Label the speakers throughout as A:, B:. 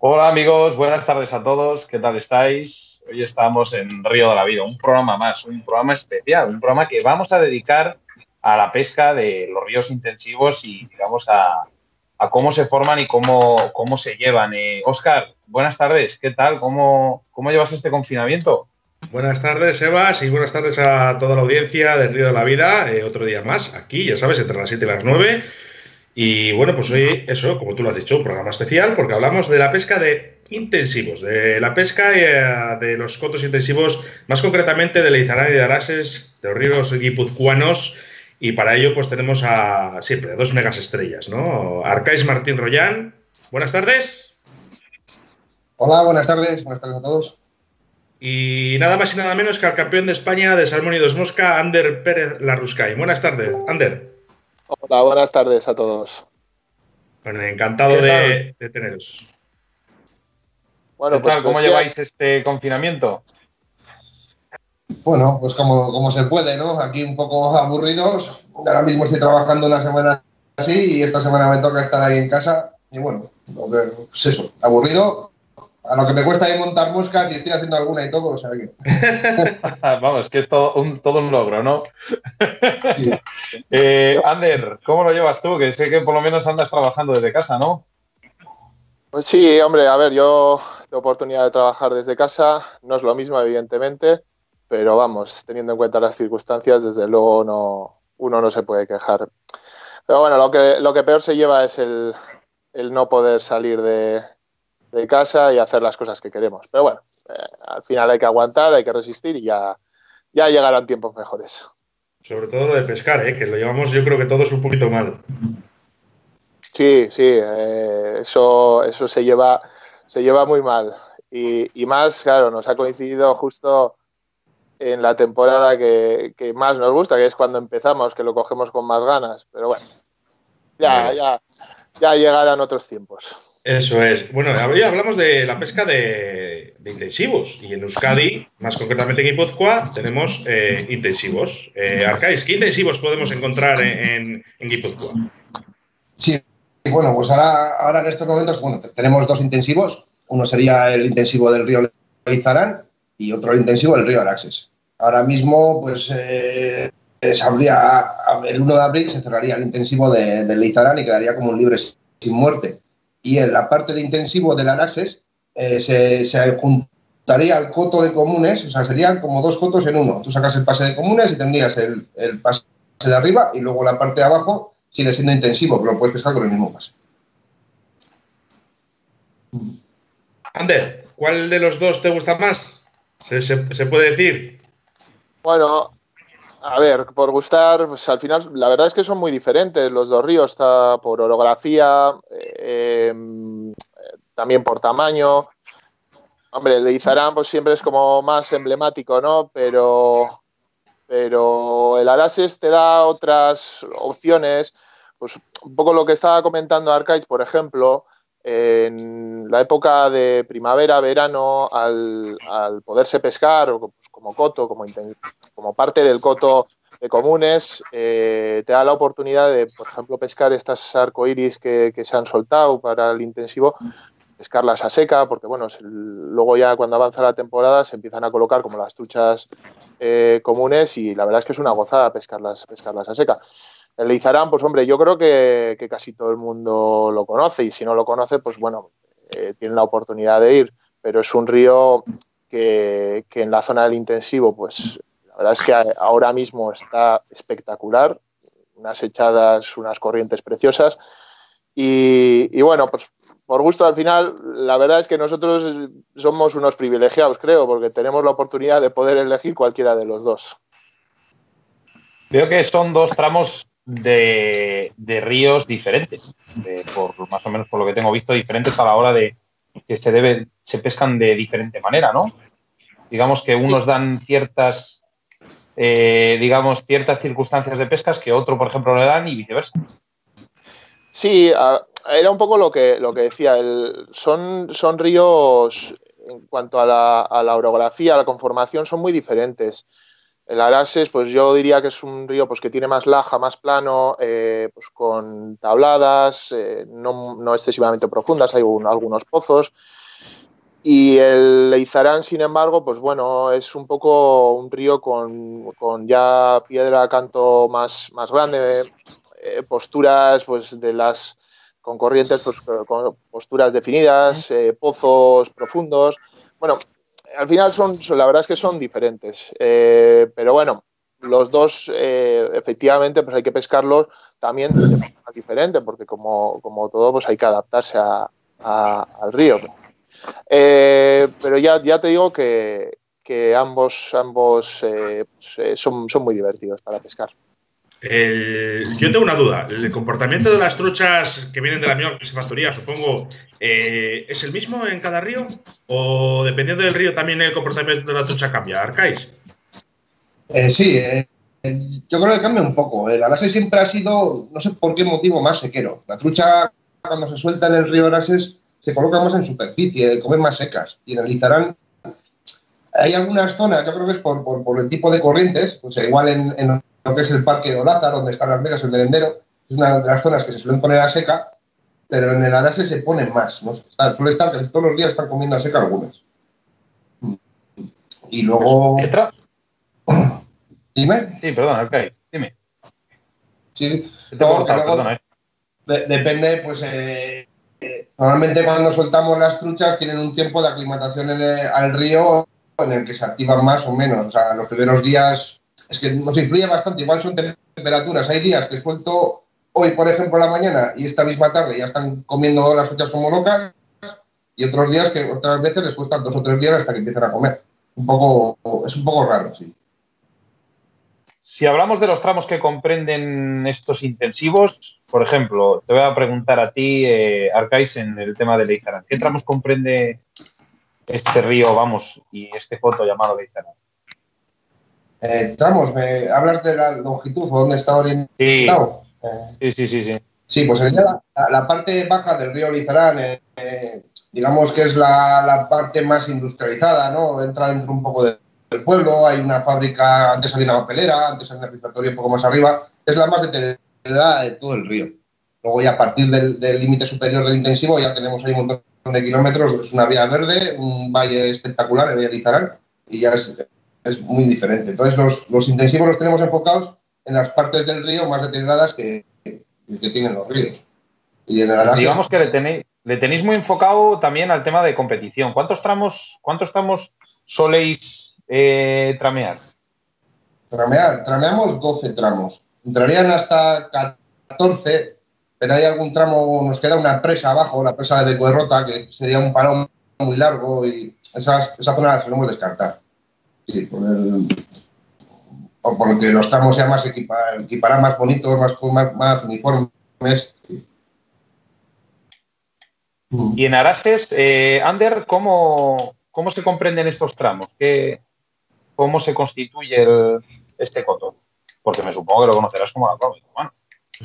A: Hola amigos, buenas tardes a todos, ¿qué tal estáis? Hoy estamos en Río de la Vida, un programa más, un programa especial, un programa que vamos a dedicar a la pesca de los ríos intensivos y digamos a, cómo se forman y cómo, cómo se llevan. Oscar, eh, buenas tardes, ¿qué tal? ¿Cómo, ¿Cómo llevas este confinamiento?
B: Buenas tardes, Evas, y buenas tardes a toda la audiencia del Río de la Vida. Eh, otro día más, aquí, ya sabes, entre las 7 y las 9. Y bueno, pues hoy, eso, como tú lo has dicho, un programa especial, porque hablamos de la pesca de intensivos, de la pesca eh, de los cotos intensivos, más concretamente de Leizarán y de Arases, de los ríos guipuzcoanos. Y para ello, pues tenemos a siempre a dos megas estrellas, ¿no? Arcais Martín Royán, buenas tardes.
C: Hola, buenas tardes, buenas tardes a todos.
B: Y nada más y nada menos que al campeón de España de Salmón y Dos Mosca, Ander Pérez Larruscay. Buenas tardes, Ander.
D: Hola, buenas tardes a todos.
B: Bueno, encantado de, teneros.
A: Bueno, pues, ¿cómo lleváis este confinamiento?
C: Bueno, pues como, como se puede, ¿no? Aquí un poco aburridos. Ahora mismo estoy trabajando una semana así y esta semana me toca estar ahí en casa. Y bueno, pues eso, aburrido, a lo que me cuesta ahí montar moscas y estoy haciendo alguna y todo, o sea que...
A: Vamos, que es todo un, todo un logro, ¿no? Eh, Ander, ¿cómo lo llevas tú? Que sé que por lo menos andas trabajando desde casa, ¿no?
D: Pues sí, hombre, a ver, yo tengo oportunidad de trabajar desde casa, no es lo mismo, evidentemente, pero vamos, teniendo en cuenta las circunstancias, desde luego no, uno no se puede quejar. Pero bueno, lo que, lo que peor se lleva es el no poder salir de, de casa y hacer las cosas que queremos. Pero bueno, eh, al final hay que aguantar, hay que resistir y ya, ya llegarán tiempos mejores.
B: Sobre todo lo de pescar, ¿eh? que lo llevamos yo creo que todos un poquito mal.
D: Sí, sí, eh, eso, eso se, lleva, se lleva muy mal. Y, y, más, claro, nos ha coincidido justo en la temporada que, que, más nos gusta, que es cuando empezamos, que lo cogemos con más ganas. Pero bueno, ya, ya, ya llegarán otros tiempos.
B: Eso es. Bueno, hoy hablamos de la pesca de, intensivos y en Euskadi, más concretamente en Guipúzcoa, tenemos eh, intensivos. Eh, Arcais, ¿qué intensivos podemos encontrar en, en Guipúzcoa?
C: Sí, bueno, pues ahora, ahora en estos momentos bueno, tenemos dos intensivos. Uno sería el intensivo del río Leizarán y otro el intensivo del río Araxes. Ahora mismo, pues eh, el 1 de abril se cerraría el intensivo de, del Leizarán y quedaría como un libre sin muerte y en la parte de intensivo del Araxes eh, se, juntaría el coto de comunes, o sea, serían como dos cotos en uno. Tú sacas el pase de comunes y tendrías el, pase de arriba y luego la parte de abajo sigue siendo intensivo, pero lo puedes pescar con el mismo pase.
B: Ander, ¿cuál de los dos te gusta más? se puede decir?
D: Bueno, a ver, por gustar, pues al final la verdad es que son muy diferentes los dos ríos, está por orografía, eh, también por tamaño. Hombre, el de Izarán pues siempre es como más emblemático, ¿no? Pero, pero el Arases te da otras opciones, pues un poco lo que estaba comentando Arcais, por ejemplo, en la época de primavera, verano, al, poderse pescar pues, como coto, como, parte del coto de comunes, eh, te da la oportunidad de, por ejemplo, pescar estas arcoíris que, que se han soltado para el intensivo, pescarlas a seca, porque bueno, luego ya cuando avanza la temporada se empiezan a colocar como las truchas eh, comunes y la verdad es que es una gozada pescarlas, pescarlas a seca. El Lizarán, pues hombre, yo creo que, casi todo el mundo lo conoce y si no lo conoce, pues bueno, eh, tiene la oportunidad de ir, pero es un río que, en la zona del intensivo, pues la verdad es que ahora mismo está espectacular, unas echadas, unas corrientes preciosas. Y, bueno, pues por gusto al final, la verdad es que nosotros somos unos privilegiados, creo, porque tenemos la oportunidad de poder elegir cualquiera de los dos.
A: Veo que son dos tramos de, ríos diferentes, por más o menos por lo que tengo visto, diferentes a la hora de que se debe, se pescan de diferente manera, ¿no? Digamos que unos dan ciertas, eh, digamos, ciertas circunstancias de pescas que otro, por ejemplo, le dan y viceversa.
D: Sí, era un poco lo que, lo que decía. son, son ríos, en cuanto a la, a la orografía, a la conformación, son muy diferentes. El Arases, pues yo diría que es un río pues, que tiene más laja, más plano, eh, pues con tabladas, eh, no, excesivamente profundas, hay algunos pozos. Y el Leizarán, sin embargo, pues bueno, es un poco un río con, ya piedra canto más, más grande, eh, posturas pues de las con corrientes pues, con posturas definidas, pozos profundos. Bueno, al final son, la verdad es que son diferentes. Eh, pero bueno, los dos, eh, efectivamente, pues hay que pescarlos también de forma diferente, porque como, todo, pues hay que adaptarse al río. Eh, pero ya, ya te digo que, ambos, ambos pues, son, son muy divertidos para pescar
B: yo tengo una duda. ¿El comportamiento de las truchas que vienen de la misma piscifactoría, supongo, eh, es el mismo en cada río? ¿O dependiendo del río también el comportamiento de la trucha cambia? ¿Arcáis?
C: Eh, sí, eh, yo creo que cambia un poco. El Arases siempre ha sido, no sé por qué motivo, más sequero. La trucha, cuando se suelta en el río Arases, se coloca más en superficie, come más secas. Y en el Izarán hay algunas zonas, yo creo que es por, el tipo de corrientes, o sea, igual en que es el Parque de Olaza, donde están las vegas, el merendero, es una de las zonas que se suelen poner a seca, pero en el Arase se ponen más. ¿no? suele estar que todos los días están comiendo a seca algunas. Y luego. Dime.
A: Sí, perdón, ok, dime.
C: Sí, eh. depende, pues. Eh, normalmente cuando soltamos las truchas tienen un tiempo de aclimatación al río en el que se activan más o menos. O sea, los primeros días es que nos influye bastante. Igual son temperaturas. Hay días que suelto hoy, por ejemplo, la mañana y esta misma tarde ya están comiendo las frutas como locas y otros días que otras veces les cuesta dos o tres días hasta que empiezan a comer. Un poco, es un poco raro, sí.
A: Si hablamos de los tramos que comprenden estos intensivos, por ejemplo, te voy a preguntar a ti, eh, Arcais, en el tema de Leizarán. ¿Qué tramos comprende este río, vamos, y este foto llamado Leizarán?
C: Eh, tramos, ¿me hablas de la longitud o dónde está orientado?
A: Sí, sí, sí, sí.
C: Sí, pues la, la, parte baja del río Lizarán, eh, eh, digamos que es la, parte más industrializada, ¿no? Entra dentro un poco del pueblo, hay una fábrica, antes había una papelera, antes había una refrigeración un poco más arriba, es la más deteriorada de todo el río. Luego ya a partir del límite superior del intensivo ya tenemos ahí un montón de kilómetros, es una vía verde, un valle espectacular, el Valle Lizarán, y ya es es muy diferente. Entonces, los, intensivos los tenemos enfocados en las partes del río más deterioradas que, que tienen los ríos.
A: Y Digamos que le tenéis, le tenéis muy enfocado también al tema de competición. ¿Cuántos tramos, cuántos tramos soléis eh, tramear?
C: Tramear, trameamos 12 tramos. Entrarían hasta 14, pero hay algún tramo, nos queda una presa abajo, la presa de Rota, que sería un palón muy largo y esa, esa zona la solemos descartar. Sí, por el, o porque los tramos sean más equiparán más bonitos, más, más, uniformes.
A: Y en Arases, eh, Ander, ¿cómo, ¿cómo, se comprenden estos tramos? ¿Qué, ¿Cómo se constituye este coto? Porque me supongo que lo conocerás como la prueba.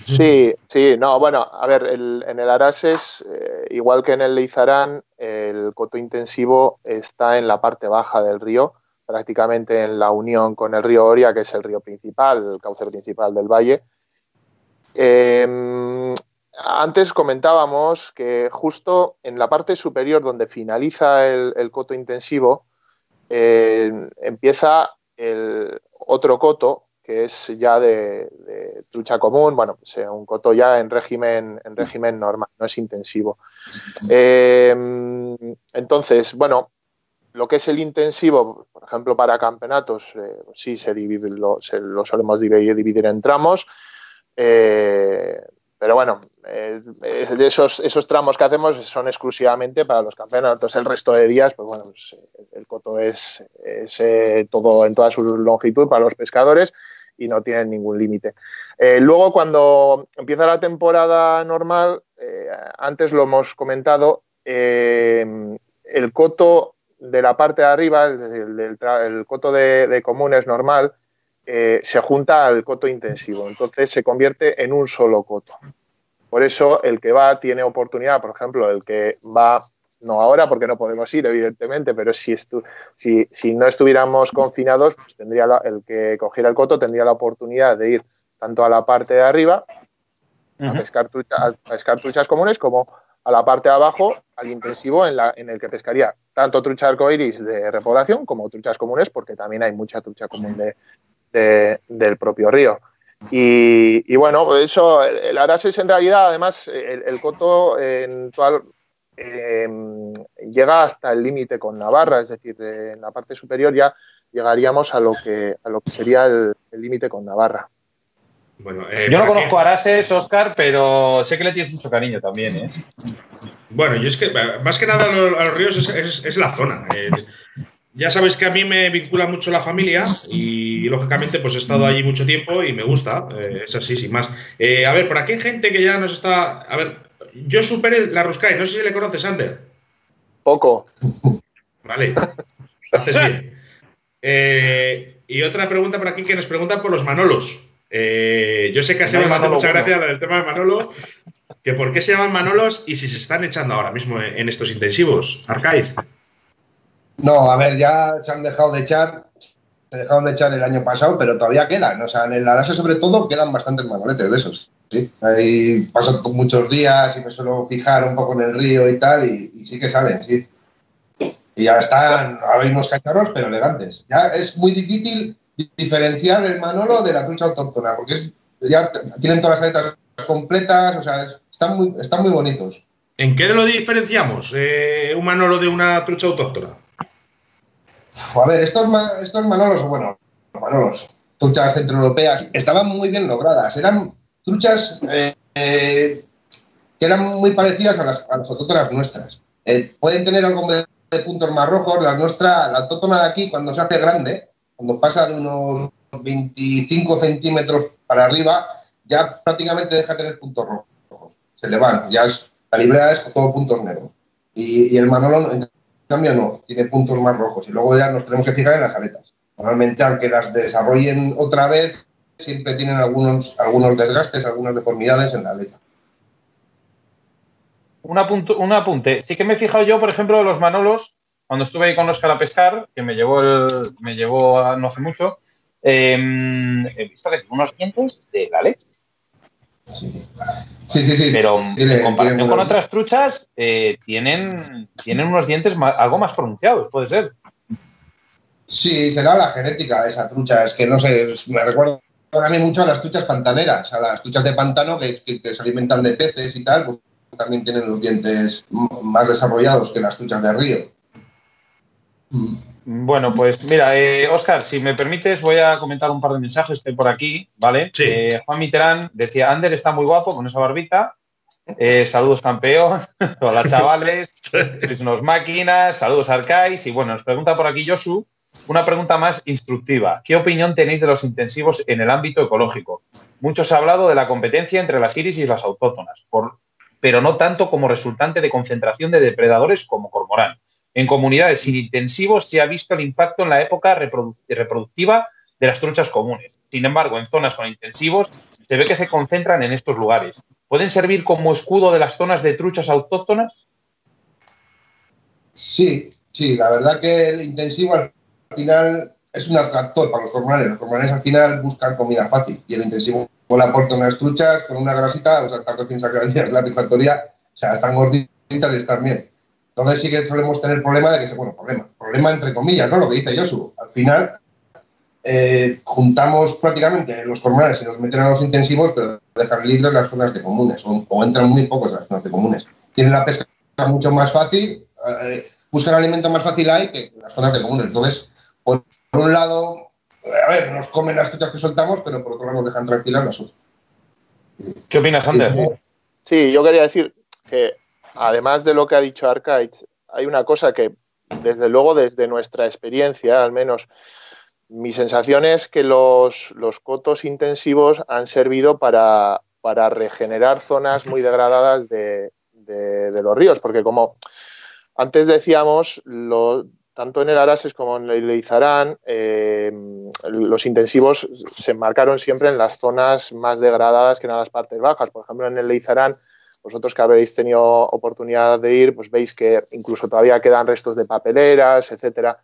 D: Sí, sí, no, bueno, a ver, en el Arases, eh, igual que en el Leizarán, el coto intensivo está en la parte baja del río prácticamente en la unión con el río Oria, que es el río principal, el cauce principal del valle. Em, antes comentábamos que justo en la parte superior donde finaliza el, coto intensivo, eh, empieza el otro coto, que es ya de, trucha común, bueno, pues, eh, un coto ya en régimen, en régimen normal, no es intensivo. Em, entonces, bueno, lo que es el intensivo, por ejemplo, para campeonatos, eh, sí se lo, solemos dividir, en tramos. Eh, pero bueno, eh, esos, esos tramos que hacemos son exclusivamente para los campeonatos. El resto de días, pues bueno, pues, el coto es, todo en toda su longitud para los pescadores y no tienen ningún límite. luego, cuando empieza la temporada normal, antes lo hemos comentado, el coto de la parte de arriba, el, coto de, comunes normal, eh, se junta al coto intensivo. Entonces se convierte en un solo coto. Por eso el que va tiene oportunidad, por ejemplo, el que va no ahora porque no podemos ir, evidentemente, pero si, si, si no estuviéramos confinados, pues tendría el que cogiera el coto tendría la oportunidad de ir tanto a la parte de arriba a, pescar truchas comunes como a la parte de abajo al intensivo en, la, el que pescaría tanto trucha arcoiris de repoblación como truchas comunes, porque también hay mucha trucha común de, del propio río. Y, bueno, eso, el Arases en realidad, además, el, coto en em, llega hasta el límite con Navarra, es decir, en la parte superior ya llegaríamos a lo que sería el límite con Navarra.
A: Eh, yo no conozco a Arases, Oscar, pero sé que le tienes mucho cariño también. ¿eh?
B: Bueno, yo es que más que nada a los, ríos es, la zona. Eh, ya sabes que a mí me vincula mucho la familia y lógicamente pues he estado allí mucho tiempo y me gusta. es así, sin más. a ver, por aquí hay gente que ya nos está. A ver, yo superé la Ruscay, no sé si le conoces, Ander.
D: Poco.
B: Vale, haces bien. y otra pregunta por aquí que nos preguntan por los Manolos. Eh, yo sé que ha sido mucha gracia el tema de Manolo, que por qué se llaman Manolos y si se están echando ahora mismo en, estos intensivos. Arcais.
C: No, a ver, ya se han dejado de echar, se dejaron de echar el año pasado, pero todavía quedan. O sea, en el Arase sobre todo quedan bastantes manoletes de esos. ¿sí? Ahí pasan muchos días y me suelo fijar un poco en el río y tal, y, sí que salen, sí. Y ya están, hay unos cacharros, pero elegantes. Ya es muy difícil diferenciar el Manolo de la trucha autóctona, porque ya tienen todas las aletas completas, o sea, están, muy, están muy bonitos.
B: ¿En qué lo diferenciamos eh, un Manolo de una trucha autóctona?
C: A ver, estos, estos Manolos, bueno, Manolos, truchas centroeuropeas, estaban muy bien logradas. Eran truchas eh, eh, que eran muy parecidas a las, autóctonas nuestras. pueden tener algo de, puntos más rojos. La nuestra, la autóctona de aquí, cuando se hace grande, cuando pasa de unos 25 centímetros para arriba, ya prácticamente deja de tener puntos rojos. Se le van, ya es, la librea es todo puntos negros. Y, el Manolo, en cambio, no, tiene puntos más rojos. Y luego ya nos tenemos que fijar en las aletas. Normalmente, aunque las desarrollen otra vez, siempre tienen algunos, algunos desgastes, algunas deformidades en la aleta.
A: Un apunte. Sí que me he fijado yo, por ejemplo, de los Manolos, cuando estuve ahí con Oscar a pescar, que me llevó, el, me llevó no hace mucho, em, he visto que tiene unos dientes de la leche.
C: Sí, sí, sí.
A: Pero en comparación con otras truchas, eh, tienen, tienen unos dientes algo más pronunciados, puede ser.
C: Sí, será la genética de esa trucha. Es que no sé, me recuerda a mí mucho a las truchas pantaneras, a las truchas de pantano que, que se alimentan de peces y tal, pues también tienen los dientes más desarrollados que las truchas de río.
A: Bueno, pues mira, Oscar, eh, si me permites, voy a comentar un par de mensajes que hay por aquí, ¿vale? Eh, Juan Mitterán decía, Ander está muy guapo con esa barbita. Eh, saludos, campeón. Hola, chavales. Sois unos máquinas. Saludos, Arcais. Y bueno, nos pregunta por aquí Josu una pregunta más instructiva. ¿Qué opinión tenéis de los intensivos en el ámbito ecológico? Muchos ha hablado de la competencia entre las iris y las autóctonas, pero no tanto como resultante de concentración de depredadores como cormorán. En comunidades sin intensivos se ha visto el impacto en la época reproductiva de las truchas comunes. Sin embargo, en zonas con intensivos se ve que se concentran en estos lugares. ¿Pueden servir como escudo de las zonas de truchas autóctonas?
C: Sí, sí, la verdad que el intensivo al final es un atractor para los cormorales. Los cormorales al final buscan comida fácil y el intensivo le aporta unas truchas con una grasita, o sea, están recién sacadas de la factoría, o sea, están gorditas y están bien. Entonces sí que solemos tener el problema de que, bueno, problema, problema entre comillas, ¿no? Lo que dice Josu. Al final eh, juntamos prácticamente los cormorales y nos meten a los intensivos, pero dejan libres las zonas de comunes, o, entran muy pocos las zonas de comunes. Tienen la pesca mucho más fácil, eh, buscan alimento más fácil ahí que las zonas de comunes. Entonces, por, un lado, a ver, nos comen las truchas que soltamos, pero por otro lado nos dejan tranquilas las otras.
A: ¿Qué opinas, Ander?
D: Sí, yo quería decir que además de lo que ha dicho Arcade, hay una cosa que, desde luego, desde nuestra experiencia, al menos, mi sensación es que los, cotos intensivos han servido para, regenerar zonas muy degradadas de, los ríos, porque como antes decíamos, tanto en el Arases como en el Leizarán, eh, los intensivos se marcaron siempre en las zonas más degradadas que en las partes bajas. Por ejemplo, en el Leizarán vosotros que habéis tenido oportunidad de ir, pues veis que incluso todavía quedan restos de papeleras, etcétera.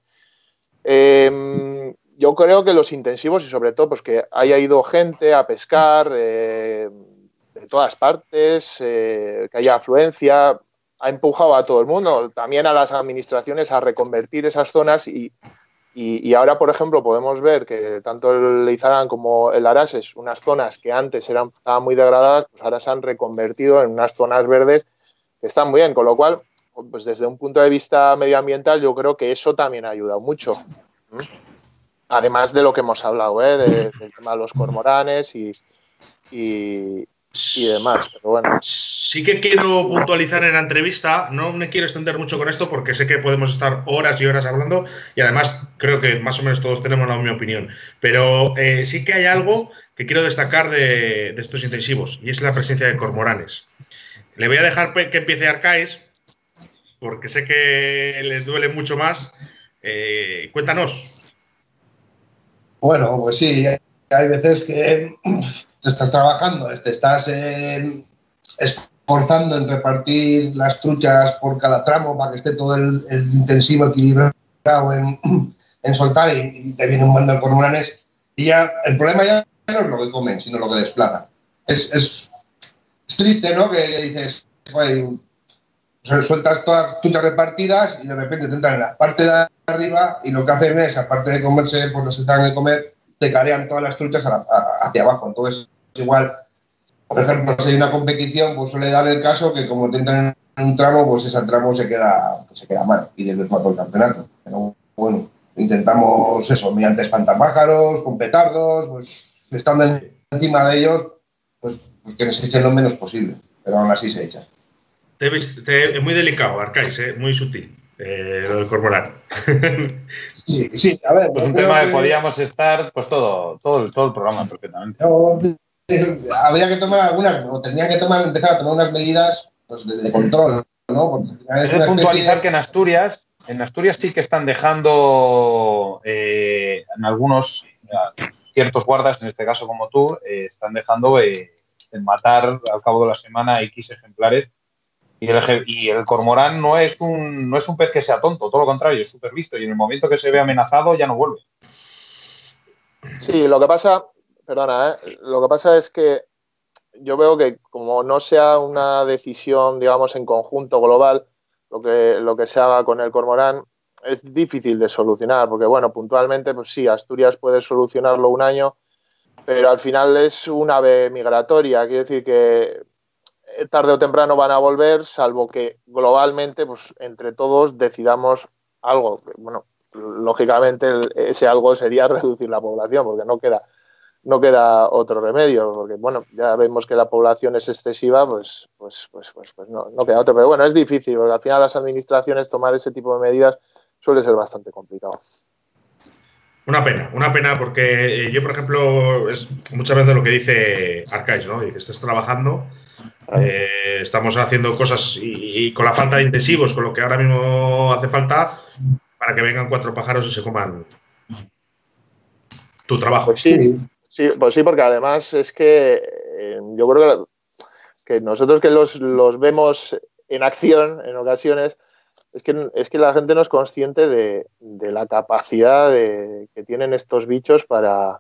D: Em, yo creo que los intensivos y sobre todo pues que haya ido gente a pescar eh, de todas partes, eh, que haya afluencia, ha empujado a todo el mundo, también a las administraciones a reconvertir esas zonas y, y, ahora, por ejemplo, podemos ver que tanto el Leizarán como el Arases, unas zonas que antes eran, estaban muy degradadas, pues ahora se han reconvertido en unas zonas verdes que están muy bien, con lo cual, pues desde un punto de vista medioambiental, yo creo que eso también ha ayudado mucho. Además de lo que hemos hablado, ¿eh? del tema de los cormoranes y, y demás. Pero bueno.
B: Sí que quiero puntualizar en la entrevista, no me quiero extender mucho con esto porque sé que podemos estar horas y horas hablando y además creo que más o menos todos tenemos la misma opinión. Pero eh, sí que hay algo que quiero destacar de, estos intensivos y es la presencia de cormoranes. Le voy a dejar que empiece Arcais porque sé que les duele mucho más. Eh, cuéntanos.
C: Bueno, pues sí, hay veces que te estás trabajando, te estás eh, esforzando en repartir las truchas por cada tramo para que esté todo el, intensivo equilibrado en, soltar y, te viene un mando de cormoranes y ya el problema ya no es lo que comen, sino lo que desplazan. Es, triste, ¿no? Que, dices, sueltas todas las truchas repartidas y de repente te entran en la parte de arriba y lo que hacen es, aparte de comerse, pues no se tratan de comer, te carean todas las truchas hacia abajo. Entonces, igual, por ejemplo, si hay una competición, pues suele dar el caso que como te entran en un tramo, pues ese tramo se queda, se queda mal y mal por el campeonato. Pero bueno, intentamos eso, mediante espantapájaros, con petardos, pues estando encima de ellos, pues, pues, que nos echen lo menos posible, pero aún así se echan.
B: es muy delicado, Arcais, ¿eh? muy sutil, eh, lo del corporal.
A: Sí, a ver. Pues un tema que, podíamos estar pues todo, todo, todo el programa perfectamente.
C: habría que tomar algunas, o tendrían que tomar, empezar a tomar unas medidas pues, de, control, ¿no?
A: Porque puntualizar que en Asturias, en Asturias sí que están dejando eh, en algunos ciertos guardas, en este caso como tú, eh, están dejando eh, matar al cabo de la semana X ejemplares y el, cormorán no es, un, no es un pez que sea tonto, todo lo contrario, es súper listo y en el momento que se ve amenazado ya no vuelve.
D: Sí, lo que pasa, perdona, ¿eh? lo que pasa es que yo veo que como no sea una decisión, digamos, en conjunto global, lo que, lo que se haga con el cormorán es difícil de solucionar, porque bueno, puntualmente, pues sí, Asturias puede solucionarlo un año, pero al final es un ave migratoria, quiere decir que tarde o temprano van a volver, salvo que globalmente, pues entre todos decidamos algo. Bueno, lógicamente ese algo sería reducir la población, porque no queda, no queda otro remedio, porque bueno, ya vemos que la población es excesiva, pues, pues, pues, pues, pues no, no queda otro. Pero bueno, es difícil, porque al final las administraciones tomar ese tipo de medidas suele ser bastante complicado.
B: Una pena, una pena porque eh, yo, por ejemplo, es muchas veces lo que dice Arcais, ¿no? Dice, estás trabajando eh, estamos haciendo cosas y, con la falta de intensivos, con lo que ahora mismo hace falta, para que vengan cuatro pájaros y se coman tu trabajo.
D: Pues sí, sí, pues sí porque además es que eh, yo creo que, nosotros que los, vemos en acción en ocasiones, es que, es que la gente no es consciente de, la capacidad que tienen estos bichos para,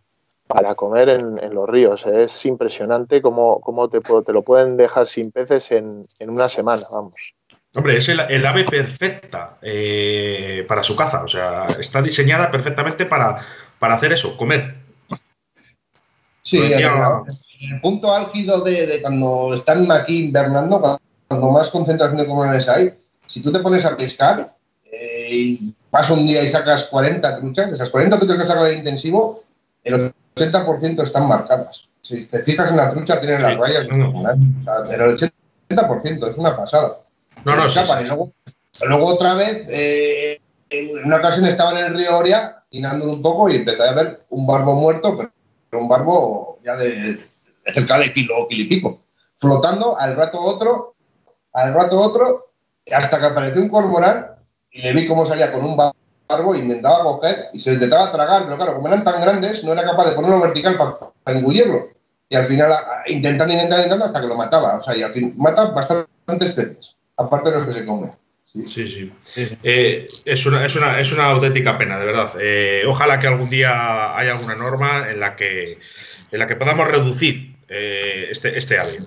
D: para comer en, los ríos. Es impresionante cómo, cómo te, te, lo pueden dejar sin peces en, una semana, vamos.
B: Hombre, es el, ave perfecta eh, para su caza. O sea, está diseñada perfectamente para, para hacer eso, comer.
C: Sí, el, punto álgido de, cuando están aquí invernando, cuando más concentración de comunes hay, si tú te pones a pescar eh, y vas un día y sacas 40 truchas, esas 40 truchas que sacado de intensivo, el 80% están marcadas. Si te fijas en la trucha, tienen las rayas, pero el 80% es una pasada. No, no, sí, luego, otra vez, eh, en una ocasión estaba en el río Oria, tirándolo un poco y empecé a ver un barbo muerto, pero un barbo ya de, cerca de kilo, kilo y pico, flotando al rato otro, al rato otro, hasta que apareció un cormorán y le vi cómo salía con un barbo intentaba coger y se intentaba tragar, pero claro, como eran tan grandes, no era capaz de ponerlo vertical para, engullirlo. y al final intentando, intentando, intentando hasta que lo mataba. O sea, y al fin mata bastantes peces, aparte de los que se comen.
B: Sí, sí. Eh, es, una, es, una, es, una, auténtica pena, de verdad. Eh, ojalá que algún día haya alguna norma en la que, en la que podamos reducir eh, este, este ave.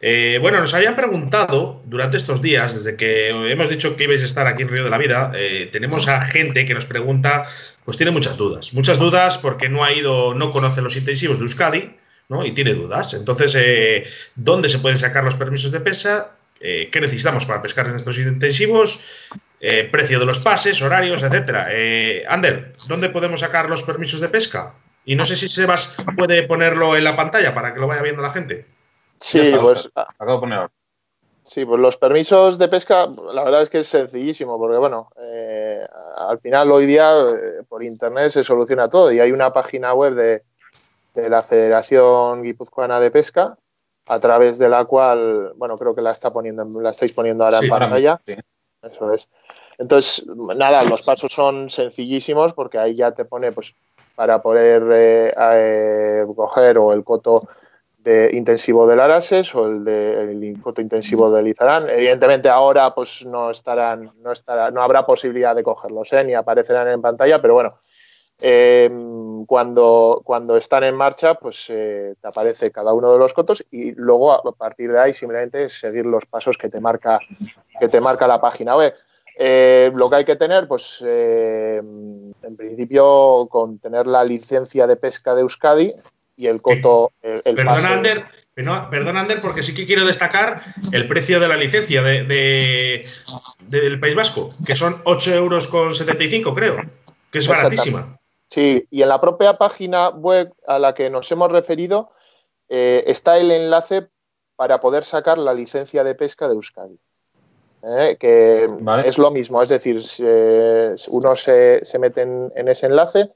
B: bueno, nos habían preguntado durante estos días, desde que hemos dicho que ibais a estar aquí en Río de la Vida, tenemos a gente que nos pregunta, pues tiene muchas dudas. Muchas dudas porque no ha ido, no conoce los intensivos de Euskadi, ¿no? Y tiene dudas. Entonces, ¿dónde se pueden sacar los permisos de pesca? Eh, qué necesitamos para pescar en estos intensivos, eh, precio de los pases, horarios, etcétera. Eh, Ander, ¿dónde podemos sacar los permisos de pesca? Y no sé si Sebas puede ponerlo en la pantalla para que lo vaya viendo la gente.
D: Sí, pues. Acabo de Sí, pues los permisos de pesca, la verdad es que es sencillísimo, porque bueno, al final hoy día por internet se soluciona todo y hay una página web de, de la Federación Guipuzcoana de Pesca a través de la cual, bueno, creo que la está poniendo, la estáis poniendo ahora en pantalla. Eso es. Entonces, nada, los pasos son sencillísimos porque ahí ya te pone, pues, para poder eh, eh, coger o el coto de intensivo del Arases o el de el coto intensivo del Izarán. Evidentemente ahora pues no estarán, no estará, no habrá posibilidad de cogerlos, ¿eh? ni aparecerán en pantalla, pero bueno, Em, cuando, cuando están en marcha, pues eh, te aparece cada uno de los cotos y luego a partir de ahí simplemente seguir los pasos que te marca, que te marca la página web. Eh, lo que hay que tener, pues eh, en principio, con tener la licencia de pesca de Euskadi y el coto. El,
B: perdón, Ander, perdón, Ander, porque sí que quiero destacar el precio de la licencia de, del País Vasco, que son 8 euros con 75, creo, que es baratísima.
D: Sí, y en la propia página web a la que nos hemos referido eh, está el enlace para poder sacar la licencia de pesca de Euskadi. ¿eh? que es lo mismo, es decir, uno se, mete en, ese enlace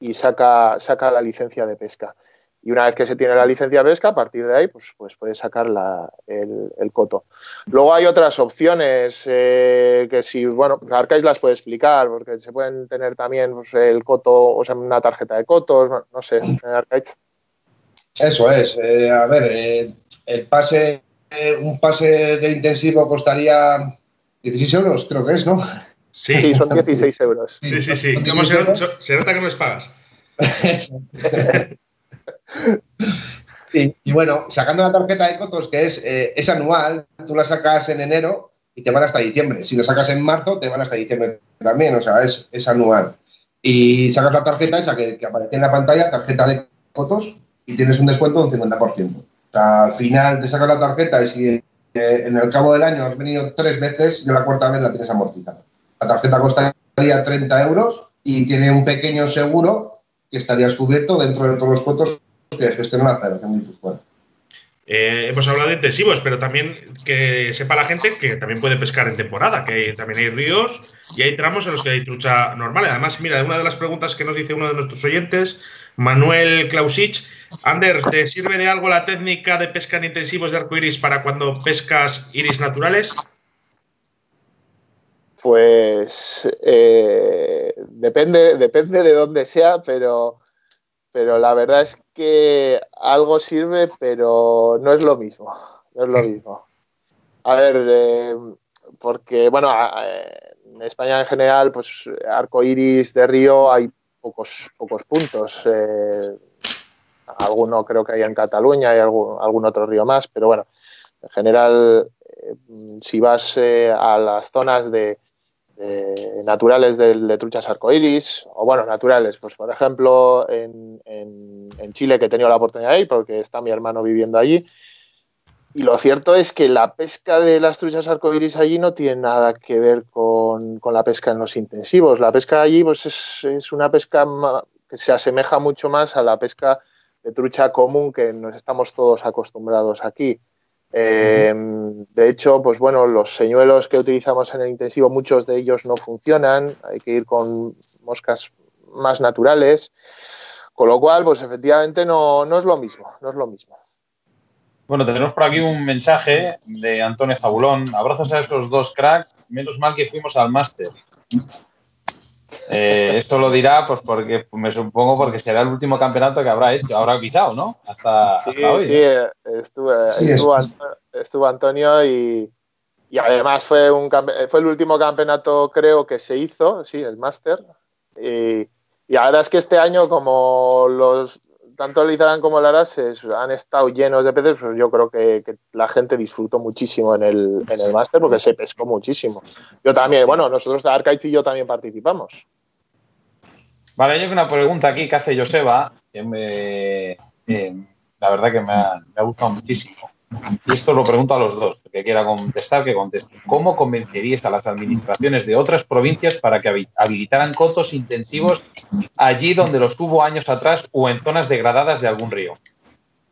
D: y saca, saca la licencia de pesca. Y una vez que se tiene la licencia de pesca, a partir de ahí, pues, pues puede sacar el, coto. Luego hay otras opciones eh, que si, bueno, Arcais las puede explicar, porque se pueden tener también pues, el coto, o sea, una tarjeta de cotos, no, sé, Arcais.
C: Eso es. Eh, a ver, eh, el pase, un pase de intensivo costaría 16 euros, creo que es, ¿no?
D: Sí, son 16 euros.
B: Sí, sí, sí. ¿Cómo se, nota que no les pagas?
C: y, bueno, sacando la tarjeta de cotos, que es, eh, es anual, tú la sacas en enero y te van hasta diciembre. Si lo sacas en marzo, te van hasta diciembre también, o sea, es, es anual. Y sacas la tarjeta esa que, aparece en la pantalla, tarjeta de cotos, y tienes un descuento de un 50%. O sea, al final te sacas la tarjeta y si eh, en el cabo del año has venido tres veces, y la cuarta vez la tienes amortizada. La tarjeta costaría 30 euros y tiene un pequeño seguro que estarías cubierto dentro de todos los cotos que gestiona la Federación
B: eh, hemos hablado de intensivos, pero también que sepa la gente que también puede pescar en temporada, que también hay ríos y hay tramos en los que hay trucha normal. Además, mira, una de las preguntas que nos dice uno de nuestros oyentes, Manuel Klausich, Ander, ¿te sirve de algo la técnica de pesca en intensivos de arcoiris para cuando pescas iris naturales?
D: Pues eh, depende, depende de dónde sea, pero pero la verdad es que algo sirve, pero no es lo mismo. No es lo mismo. A ver, eh, porque, bueno, en España en general, pues arco iris de río hay pocos, pocos puntos. Eh, alguno creo que hay en Cataluña, algún, algún otro río más, pero bueno, en general, eh, si vas a las zonas de, eh, naturales de, truchas arcoíris, o bueno, naturales, pues por ejemplo en, Chile que he tenido la oportunidad de ir porque está mi hermano viviendo allí. Y lo cierto es que la pesca de las truchas arcoíris allí no tiene nada que ver con, la pesca en los intensivos. La pesca allí pues es, es una pesca que se asemeja mucho más a la pesca de trucha común que nos estamos todos acostumbrados aquí. Em, de hecho, pues bueno, los señuelos que utilizamos en el intensivo, muchos de ellos no funcionan, hay que ir con moscas más naturales, con lo cual, pues efectivamente no, es lo mismo, no es lo mismo.
A: Bueno, tenemos por aquí un mensaje de Antonio Zabulón. Abrazos a esos dos cracks. Menos mal que fuimos al máster. Eh, esto lo dirá, pues porque me supongo porque será el último campeonato que habrá hecho, habrá pisado, ¿no? Hasta,
D: Sí,
A: hoy.
D: sí, eh, estuvo,
C: Sí,
D: estuvo, Anto- estuvo Antonio y, y además fue, un, campe- fue el último campeonato, creo, que se hizo, sí, el Máster. Y, y ahora es que este año, como los tanto el Izarán como el Arases han estado llenos de peces, pues yo creo que, que la gente disfrutó muchísimo en el, en el Máster porque se pescó muchísimo. Yo también, bueno, nosotros, Arcaiz y yo también participamos.
A: Vale, yo una pregunta aquí que hace Joseba, que me, eh, la verdad que me ha, me ha gustado muchísimo. Y esto lo pregunto a los dos, el que quiera contestar, que conteste. ¿Cómo convenceríais a las administraciones de otras provincias para que habi- habilitaran cotos intensivos allí donde los hubo años atrás o en zonas degradadas de algún río?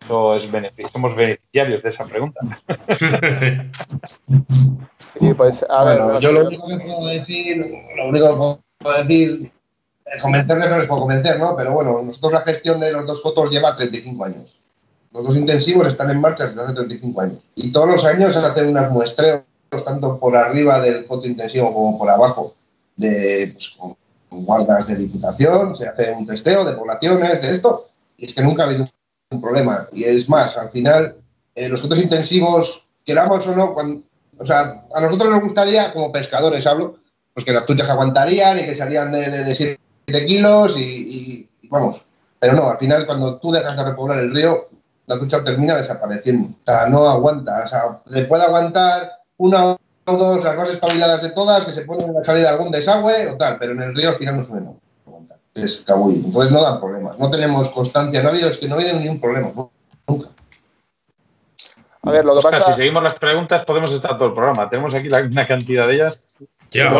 A: Eso es somos beneficiarios de esa pregunta.
D: Y pues, a ver,
C: Bueno,
D: no
C: yo lo único que puedo decir, lo único que puedo decir, convencerles no les puedo convencer, ¿no? Pero bueno, nosotros la gestión de los dos fotos lleva 35 años. Los dos intensivos están en marcha desde hace 35 años. Y todos los años hacen unos muestreos, tanto por arriba del foto intensivo como por abajo, de pues, guardas de diputación, se hace un testeo de poblaciones, de esto, y es que nunca ha habido un problema. Y es más, al final, eh, los fotos intensivos, queramos o no, o sea, a nosotros nos gustaría, como pescadores hablo, pues que las truchas aguantarían y que salían de, de, de 7 kilos y vamos. Pero no, al final cuando tú dejas de repoblar el río, la trucha termina desapareciendo. O sea, no aguanta. O sea, le puede aguantar una o dos, las más espabiladas de todas, que se ponen en la salida algún desagüe o tal, pero en el río al final no suele no aguantar. Es cabullo. Entonces no dan problemas. No tenemos constancia, no ha habido, es que no ha habido ningún problema. Nunca.
D: a ver, lo que pasa...
A: si seguimos las preguntas podemos estar todo el programa. Tenemos aquí la- una cantidad de ellas.
B: Ya.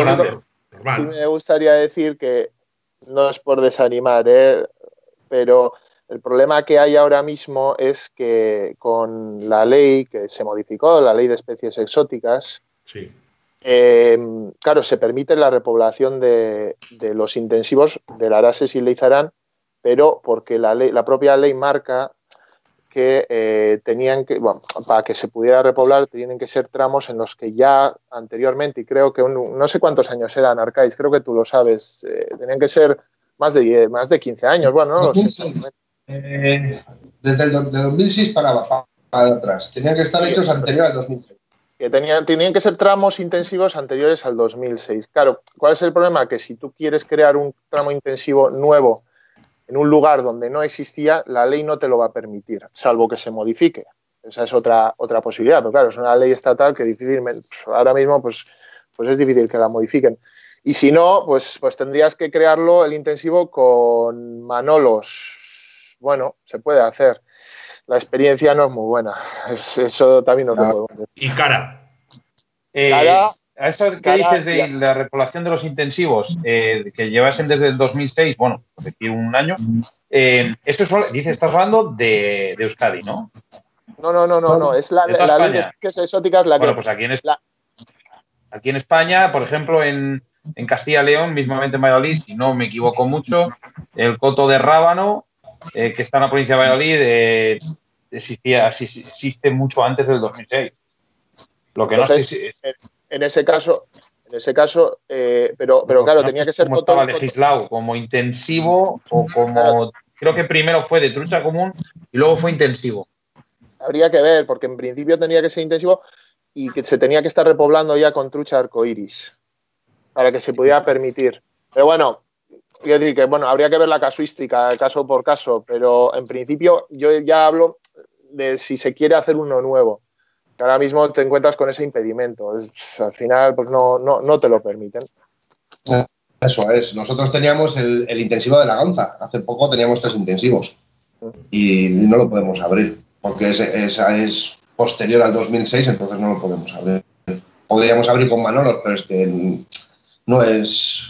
D: Sí me gustaría decir que no es por desanimar, ¿eh? pero el problema que hay ahora mismo es que con la ley que se modificó, la ley de especies exóticas,
B: Sí.
D: eh, claro, se permite la repoblación de, de los intensivos del Arases y Leizarán, pero porque la, ley, la propia ley marca que eh, tenían que, bueno, para que se pudiera repoblar, tienen que ser tramos en los que ya anteriormente, y creo que un- no sé cuántos años eran, Arcais, creo que tú lo sabes, eh, tenían que ser más de, 10, más de 15 años, bueno, no lo sé.
C: 2006. Eh, desde el de 2006 para, para, para atrás. Tenían que estar hechos anterior al 2006.
D: que tenían, tenían que ser tramos intensivos anteriores al 2006. Claro, ¿cuál es el problema? Que si tú quieres crear un tramo intensivo nuevo en un lugar donde no existía, la ley no te lo va a permitir, salvo que se modifique. Esa es otra, otra posibilidad, pero claro, es una ley estatal que difícilmente, ahora mismo pues, pues es difícil que la modifiquen. Y si no, pues, pues tendrías que crearlo el intensivo con manolos. Bueno, se puede hacer. La experiencia no es muy buena. Es- eso también nos lo podemos decir.
B: Y cara.
A: Eh,
D: Cara-
A: a eso que
D: cara-
A: dices de
D: ya.
A: la repoblación de los intensivos, eh, que llevasen desde el 2006, bueno, por decir un año, eh, esto es, dices, estás hablando de, de Euskadi, ¿no?
D: No, no, no, no, no. Es la,
A: De
D: la ley de exóticas la que.
A: Bueno, pues aquí en, Es-
D: La-
A: aquí en España, por ejemplo, en, en Castilla y León, mismamente en Valladolid, si no me equivoco mucho, el coto de Rábano, eh, que está en la provincia de Valladolid, eh, existía, existe mucho antes del 2006. Lo que no sé
D: Entonces,
A: si,
D: en ese caso, en ese caso, eh, pero, pero claro,
A: no
D: tenía que ser
A: cómo
D: cotón-
A: estaba legislado, como intensivo o como.
D: Claro.
A: Creo que primero fue de trucha común y luego fue intensivo.
D: habría que ver, porque en principio tendría que ser intensivo y que se tenía que estar repoblando ya con trucha arcoiris para que se pudiera permitir. Pero bueno, quiero decir que bueno, habría que ver la casuística caso por caso, pero en principio yo ya hablo de si se quiere hacer uno nuevo. Ahora mismo te encuentras con ese impedimento. Al final, pues no, no, no te lo permiten.
C: Eso es. Nosotros teníamos el, intensivo de la Gonza. Hace poco teníamos tres intensivos. Y no lo podemos abrir. Porque es, es, es posterior al 2006, entonces no lo podemos abrir. Podríamos abrir con Manolos, pero es que no es.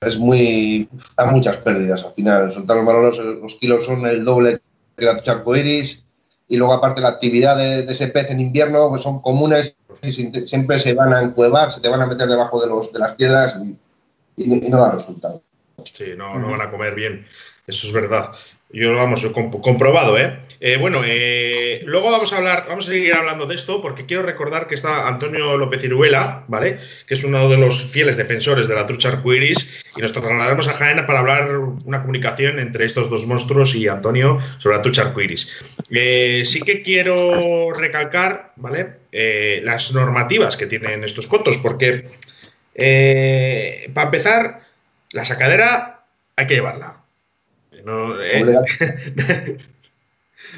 C: Es muy. Da muchas pérdidas al final. Soltar los los kilos son el doble que la tucha arcoiris. Y luego, aparte, la actividad de, ese pez en invierno pues son comunes y siempre se van a encuevar, se te van a meter debajo de, los, de las piedras y, y- y no da resultado.
B: Sí, no, no van a comer bien. Eso es verdad. Yo, vamos, comp- comprobado, ¿eh? Eh, bueno, eh, luego vamos a hablar, vamos a seguir hablando de esto porque quiero recordar que está Antonio López Iruela, ¿vale? Que es uno de los fieles defensores de la trucha arcoiris y nos trasladamos a Jaén para hablar una comunicación entre estos dos monstruos y Antonio sobre la trucha arcoiris. Eh, sí que quiero recalcar, ¿vale? las normativas que tienen estos cotos porque, para empezar, la sacadera hay que llevarla. No,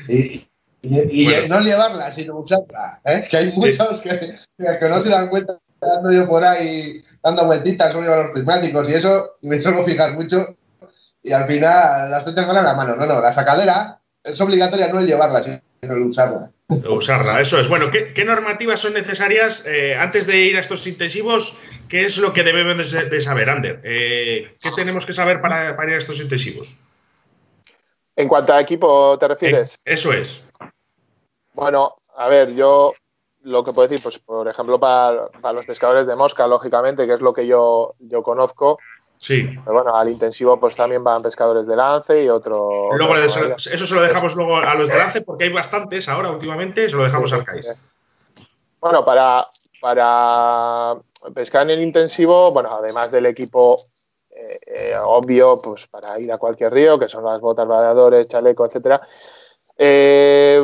C: y, no llevarla, sino usarla. ¿eh? Que hay muchos que, no se dan cuenta ando yo por ahí dando vueltitas sobre los prismáticos y eso, y me suelo fijar mucho. Y al final las truchas van a la mano. No, no, la sacadera es obligatoria no el llevarla, sino el usarla.
B: Usarla, eso es. Bueno, ¿qué, normativas son necesarias eh, antes de ir a estos intensivos? ¿Qué es lo que debemos de, saber, Ander? Eh, ¿Qué tenemos que saber para, para ir a estos intensivos?
D: En cuanto a equipo, ¿te refieres?
B: Eso es.
D: Bueno, a ver, yo lo que puedo decir, pues por ejemplo, para, los pescadores de mosca, lógicamente, que es lo que yo, yo conozco.
B: Sí.
D: Pero bueno, al intensivo pues también van pescadores de lance y otro...
B: Luego eso, se lo dejamos luego a los de lance porque hay bastantes ahora últimamente, se lo dejamos al CAIS.
D: Bueno, para, para pescar en el intensivo, bueno, además del equipo eh, obvio pues para ir a cualquier río, que son las botas, radiadores, chaleco, etcétera. Eh,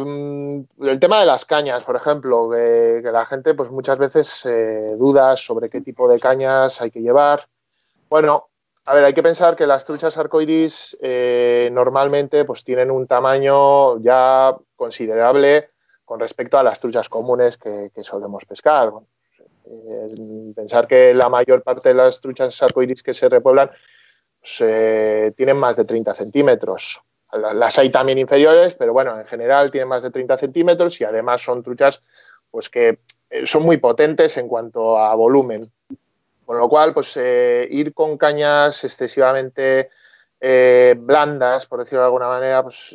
D: el tema de las cañas, por ejemplo, que, la gente pues muchas veces eh, duda sobre qué tipo de cañas hay que llevar. Bueno, a ver, hay que pensar que las truchas arcoiris normalmente pues tienen un tamaño ya considerable con respecto a las truchas comunes que, que solemos pescar. Eh, pensar que la mayor parte de las truchas arcoíris que se repueblan pues, eh, tienen más de 30 centímetros. Las hay también inferiores, pero bueno, en general tienen más de 30 centímetros y además son truchas pues, que eh, son muy potentes en cuanto a volumen. Con lo cual, pues ir con cañas excesivamente blandas, por decirlo de alguna manera, pues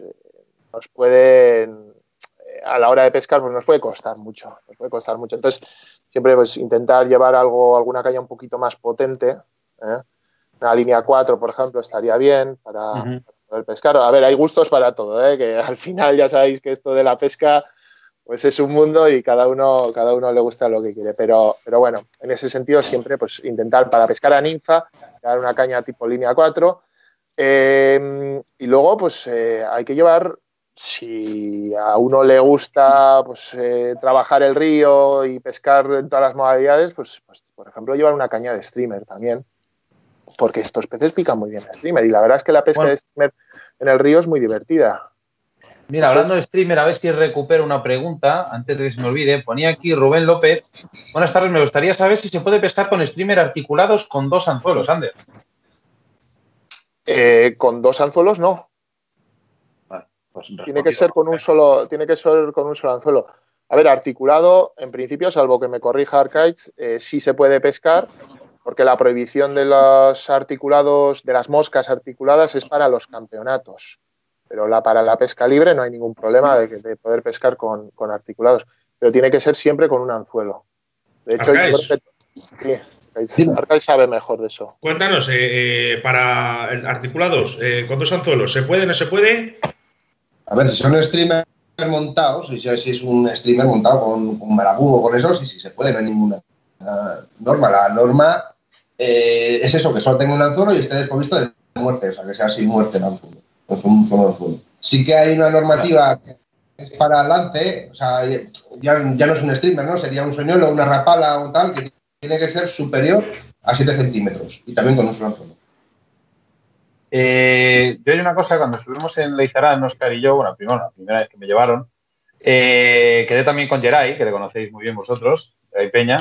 D: nos pueden a la hora de pescar pues nos puede costar mucho, nos puede costar mucho. Entonces, siempre pues intentar llevar algo, alguna caña un poquito más potente. ¿eh? Una línea 4, por ejemplo, estaría bien para, poder pescar. A ver, hay gustos para todo, ¿eh? que al final ya sabéis que esto de la pesca pues es un mundo y cada uno, cada uno le gusta lo que quiere. Pero, pero bueno, en ese sentido siempre pues intentar para pescar a ninfa, dar una caña tipo línea 4. Eh, y luego pues hay que llevar si a uno le gusta pues, eh, trabajar el río y pescar en todas las modalidades, pues, pues, por ejemplo llevar una caña de streamer también, porque estos peces pican muy bien el streamer y la verdad es que la pesca de streamer en el río es muy divertida.
A: Mira, hablando de streamer, a ver si recupero una pregunta antes de que se me olvide. Ponía aquí Rubén López. Buenas tardes, me gustaría saber si se puede pescar con streamer articulados con dos anzuelos, Ander.
D: Eh, con dos anzuelos no. Pues tiene que ser con un solo, tiene que ser con un solo anzuelo. A ver, articulado, en principio, salvo que me corrija Archives, eh, sí se puede pescar, porque la prohibición de los articulados, de las moscas articuladas, es para los campeonatos. Pero la, para la pesca libre no hay ningún problema de, poder pescar con, articulados. Pero tiene que ser siempre con un anzuelo. De hecho, yo creo que sí, sabe mejor de eso.
B: Cuéntanos, eh, eh, para articulados, con dos anzuelos, ¿se puede, no se puede?
C: A ver, si son streamers montados, si, es un streamer montado con, con o con eso, sí, sí se puede, no hay ninguna uh, norma. La norma eh, es eso, que solo tenga un anzuelo y esté desprovisto de muerte, o sea, que sea sin muerte el anzuelo, no es un solo anzuelo. Sí que hay una normativa que es para lance, o sea, ya, ya no es un streamer, ¿no? Sería un señuelo, una rapala o tal, que tiene que ser superior a 7 centímetros y también con un solo anzuelo.
A: Eh, yo hay una cosa, cuando estuvimos en Leizarán, Oscar y yo, bueno, primero, la primera vez que me llevaron, eh, quedé también con Geray, que le conocéis muy bien vosotros, Geray Peña,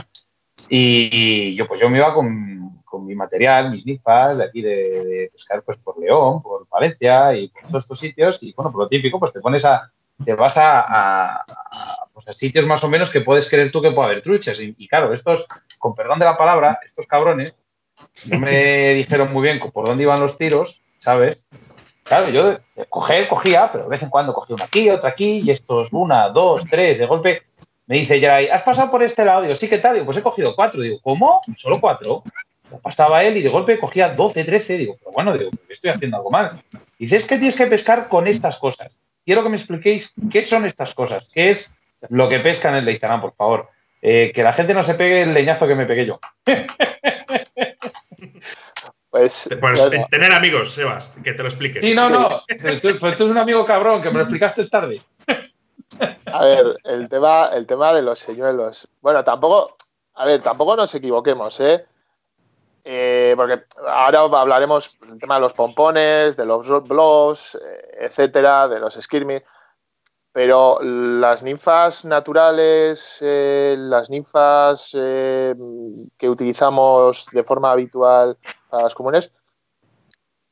A: y, yo pues yo me iba con, mi material, mis nifas, de aquí de, pescar pues por León, por Valencia y por todos estos sitios, y bueno, por lo típico, pues te pones a, te vas a, pues a, sitios más o menos que puedes creer tú que puede haber truchas. Y, y, claro, estos, con perdón de la palabra, estos cabrones, no me dijeron muy bien por dónde iban los tiros, ¿sabes? Claro, yo cogía, cogía, pero de vez en cuando cogía una aquí, otra aquí, y estos, una, dos, tres, de golpe. Me dice ya, ¿has pasado por este lado? Digo, sí, ¿qué tal? Digo, pues he cogido cuatro. Digo, ¿cómo? Solo cuatro. Pasaba él y de golpe cogía 12, 13. Digo, pero bueno, digo, estoy haciendo algo mal. Dice, que tienes que pescar con estas cosas. quiero que me expliquéis qué son estas cosas, qué es lo que pesca en el Leizarán, por favor. Eh, que la gente no se pegue el leñazo que me pegué yo.
B: Pues, pues tener amigos, Sebas, que te lo expliques.
A: Sí, no, no. Pero tú, eres un amigo cabrón, que me lo explicaste tarde.
D: A ver, el tema, el tema de los señuelos. Bueno, tampoco, a ver, tampoco nos equivoquemos, ¿eh? eh porque ahora hablaremos del tema de los pompones, de los blobs, eh, etcétera, de los skirmish. Pero las ninfas naturales, eh, las ninfas eh, que utilizamos de forma habitual para las comunes,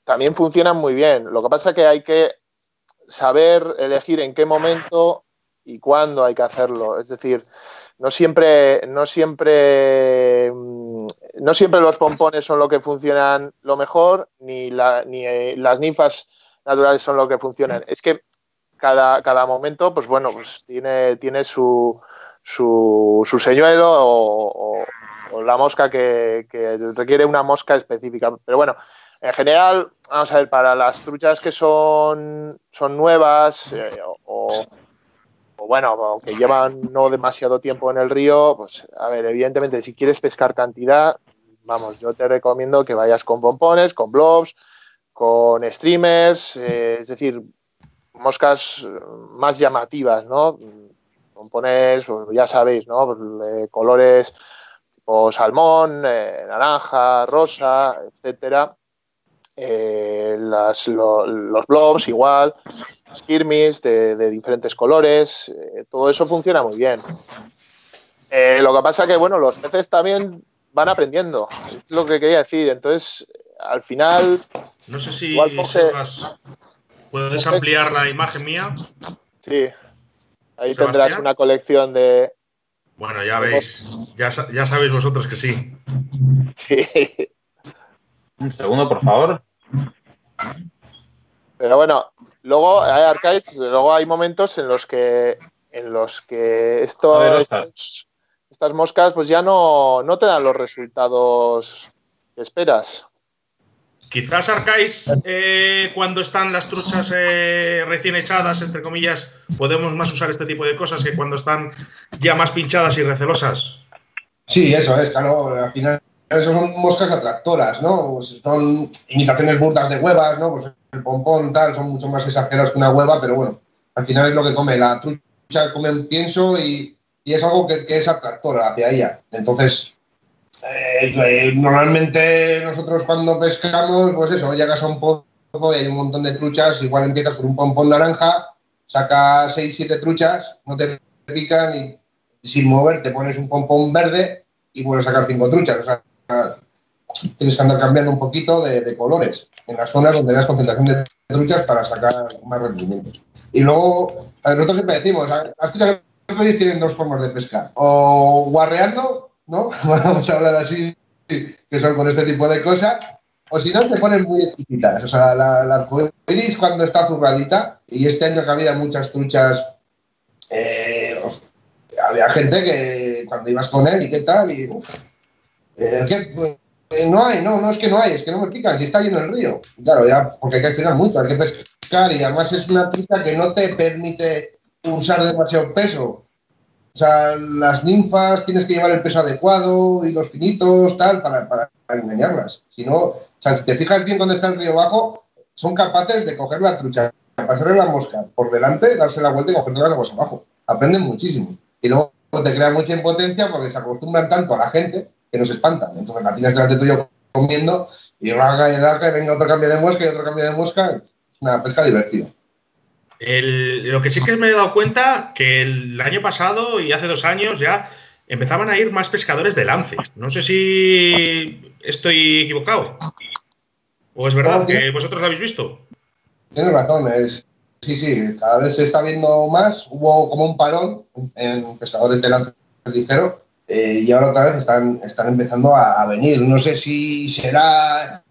D: también funcionan muy bien. Lo que pasa es que hay que saber elegir en qué momento y cuándo hay que hacerlo. Es decir, no siempre, no siempre, mm, no siempre los pompones son lo que funcionan lo mejor, ni, ni eh, las ninfas naturales son lo que funcionan. Es que cada, cada momento, pues bueno, pues tiene, tiene su, su, su señuelo o, la mosca que, requiere una mosca específica. Pero bueno, en general, vamos a ver, para las truchas que son, son nuevas eh, o, bueno, que llevan no demasiado tiempo en el río, pues a ver, evidentemente, si quieres pescar cantidad, vamos, yo te recomiendo que vayas con pompones, con blobs, con streamers, eh, es decir, moscas eh, más llamativas, ¿no? Compones, pues, ya sabéis, ¿no? Pues, colores tipo salmón, eh, naranja, rosa, etcétera. Eh, los blobs igual, skirmish de, de diferentes colores, todo eso funciona muy bien. lo que pasa es que, bueno, los peces también van aprendiendo, es lo que quería decir. Entonces, al final...
B: No sé si ¿Puedes ampliar la imagen mía?
D: Sí. Ahí tendrás una colección de.
B: Bueno, ya veis. Ya, sabéis vosotros que sí.
A: Sí. Un segundo, por favor.
D: Pero bueno, luego hay arcades, luego hay momentos en los que en los que esto, estas moscas pues ya no, no te dan los resultados que esperas.
B: Quizás Arcais, eh, cuando están las truchas eh, recién echadas, entre comillas, podemos más usar este tipo de cosas que cuando están ya más pinchadas y recelosas.
C: Sí, eso es, claro, al final eso son moscas atractoras, ¿no? Pues son imitaciones burdas de huevas, ¿no? Pues el pompón, tal, son mucho más exagerados que una hueva, pero bueno, al final es lo que come. La trucha come un pienso y, es algo que, que, es atractora hacia ella. Entonces, eh, eh, normalmente nosotros cuando pescamos, pues eso, llegas a un pozo y hay un montón de truchas, igual empiezas por un pompón naranja, sacas 6, 7 truchas, no te pican y sin mover te pones un pompón verde y vuelves a sacar 5 truchas. O sea, tienes que andar cambiando un poquito de, colores en las zonas donde hay concentración de truchas para sacar más rendimientos. Y luego, nosotros siempre decimos, las truchas tienen dos formas de pescar, o guarreando ¿no? Vamos a hablar así, que son con este tipo de cosas. O si no, se ponen muy exquisitas. O sea, la, la cuando está zurradita, y este año que había muchas truchas, eh, había gente que cuando ibas con él y qué tal, y eh, eh, no hay, no, no es que no hay, es que no me pican, si está lleno el río. Claro, ya, porque hay que afinar mucho, hay que pescar y además es una trucha que no te permite usar demasiado peso. O sea, las ninfas tienes que llevar el peso adecuado y los finitos, tal, para, para, engañarlas. Si no, o sea, si te fijas bien dónde está el río bajo, son capaces de coger la trucha, pasarle la mosca por delante, darse la vuelta y coger las aguas abajo. Aprenden muchísimo. Y luego te crea mucha impotencia porque se acostumbran tanto a la gente que nos espantan. Entonces la tienes delante tuyo comiendo y raga y raga y venga otro cambio de mosca y otro cambio de mosca. Es una pesca divertida
B: lo que sí que me he dado cuenta que el año pasado y hace dos años ya empezaban a ir más pescadores de lance. No sé si estoy equivocado. ¿O es verdad que vosotros lo habéis visto?
C: Tienes razón, es, sí, sí, cada vez se está viendo más. Hubo como un parón en pescadores de lance ligero eh, y ahora otra vez están, están empezando a, venir. No sé si será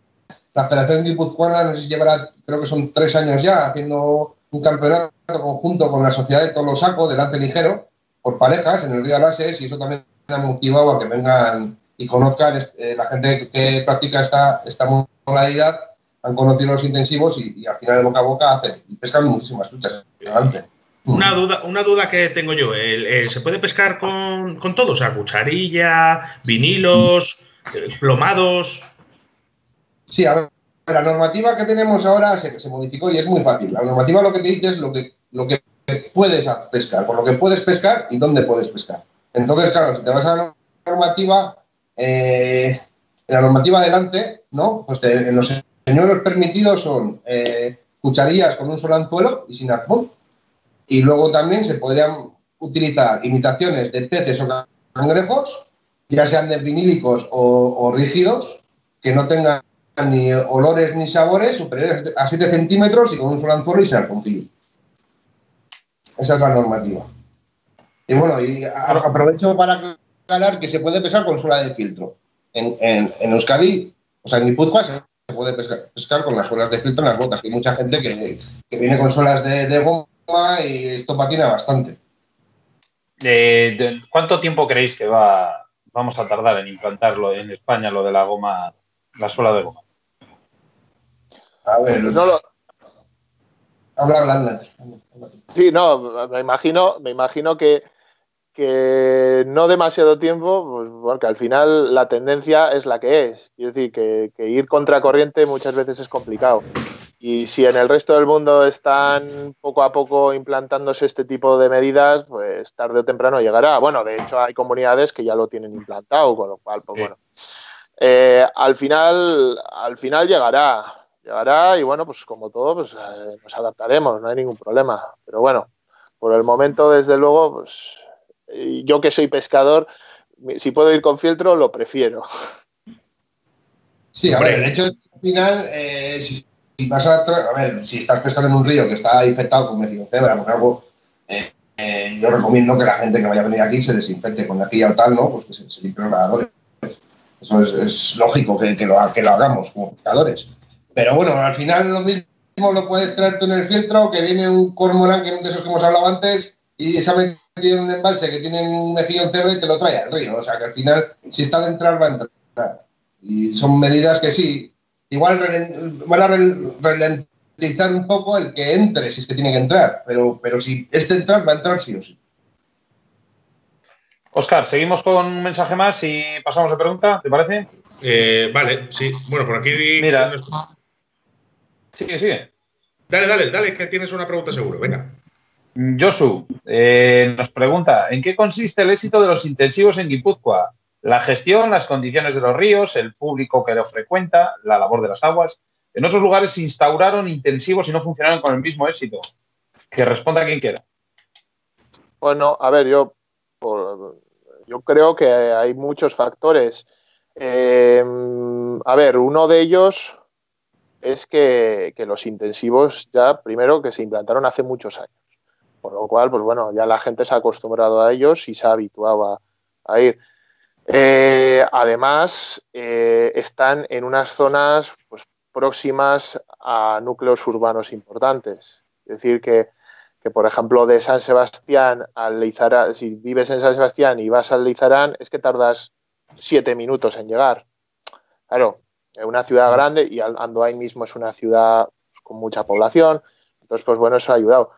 C: la Federación Guipuzcoana, no sé si llevará, creo que son tres años ya haciendo un campeonato conjunto con la Sociedad de Tolosaco de lance ligero por parejas en el Río Alases y eso también ha motivado a que vengan y conozcan eh, la gente que practica esta, esta modalidad han conocido los intensivos y, al final de boca a boca hacen y pescan muchísimas truchas.
B: Una duda, una duda que tengo yo, ¿se puede pescar con, con todo? O sea, cucharilla, vinilos, eh, plomados.
C: Sí, a la normativa que tenemos ahora se, modificó y es muy fácil. La normativa lo que te dice es lo que, lo que puedes pescar, por lo que puedes pescar y dónde puedes pescar. Entonces, claro, si te vas a la normativa, eh, en la normativa adelante, ¿no? Pues en los señuelos permitidos son eh, cucharillas con un solo anzuelo y sin arpón. Y luego también se podrían utilizar imitaciones de peces o cangrejos, ya sean de vinílicos o, rígidos, que no tengan ni olores ni sabores superiores a 7 centímetros y con un solo anzuelo y sin arponcillo. Esa es la normativa. Y bueno, aprovecho para aclarar que se puede pescar con suela de filtro. En, en, Euskadi, o sea, en Guipúzcoa se puede pescar, con las suelas de filtro en las botas, que hay mucha gente que, viene con suelas de, goma y esto patina bastante.
A: ¿Cuánto tiempo creéis que va, vamos a tardar en implantarlo en España, lo de la goma, la suela de goma?
C: A ver, no lo, Habla, habla,
D: Sí, no, me imagino, me imagino que, que no demasiado tiempo, pues porque al final la tendencia es la que es. Es decir, que, ir contra corriente muchas veces es complicado. Y si en el resto del mundo están poco a poco implantándose este tipo de medidas, pues tarde o temprano llegará. Bueno, de hecho hay comunidades que ya lo tienen implantado, con lo cual, pues bueno. Eh, al final, al final llegará llegará y bueno, pues como todo, pues eh, nos adaptaremos, no hay ningún problema. Pero bueno, por el momento, desde luego, pues yo que soy pescador, si puedo ir con fieltro, lo prefiero.
C: Sí, a ver, el hecho al final, eh, si, vas a, a ver, si estás pescando en un río que está infectado con medio cebra, por algo, eh, yo recomiendo que la gente que vaya a venir aquí se desinfecte con aquí o tal, ¿no? Pues que se, se los nadadores. Eso es, lógico que, que, lo, que lo hagamos como pescadores. Pero bueno, al final lo mismo lo puedes traer tú en el filtro, que viene un cormorán, que es de esos que hemos hablado antes, y se ha metido en un embalse que tiene un mejillón cebra y te lo trae al río. O sea que al final, si está de entrar, va a entrar. Y son medidas que sí, igual van a ralentizar un poco el que entre, si es que tiene que entrar, pero, pero si este entrar, va a entrar sí o sí.
A: Oscar, seguimos con un mensaje más y pasamos a pregunta, ¿te parece?
B: Eh, vale, sí. Bueno, por aquí.
A: Mira, Sigue, sigue.
B: Dale, dale, dale, que tienes una pregunta seguro. Venga.
A: Josu eh, nos pregunta: ¿en qué consiste el éxito de los intensivos en Guipúzcoa? La gestión, las condiciones de los ríos, el público que lo frecuenta, la labor de las aguas. En otros lugares se instauraron intensivos y no funcionaron con el mismo éxito. Que responda quien quiera.
D: Bueno, a ver, yo, yo creo que hay muchos factores. Eh, a ver, uno de ellos es que, los intensivos ya, primero, que se implantaron hace muchos años. Por lo cual, pues bueno, ya la gente se ha acostumbrado a ellos y se ha habituado a, ir. Eh, además, eh, están en unas zonas pues, próximas a núcleos urbanos importantes. Es decir, que, por ejemplo, de San Sebastián al Leizarán, si vives en San Sebastián y vas al Leizarán, es que tardas siete minutos en llegar. Claro, es una ciudad grande y Andoain mismo es una ciudad con mucha población. Entonces, pues bueno, eso ha ayudado.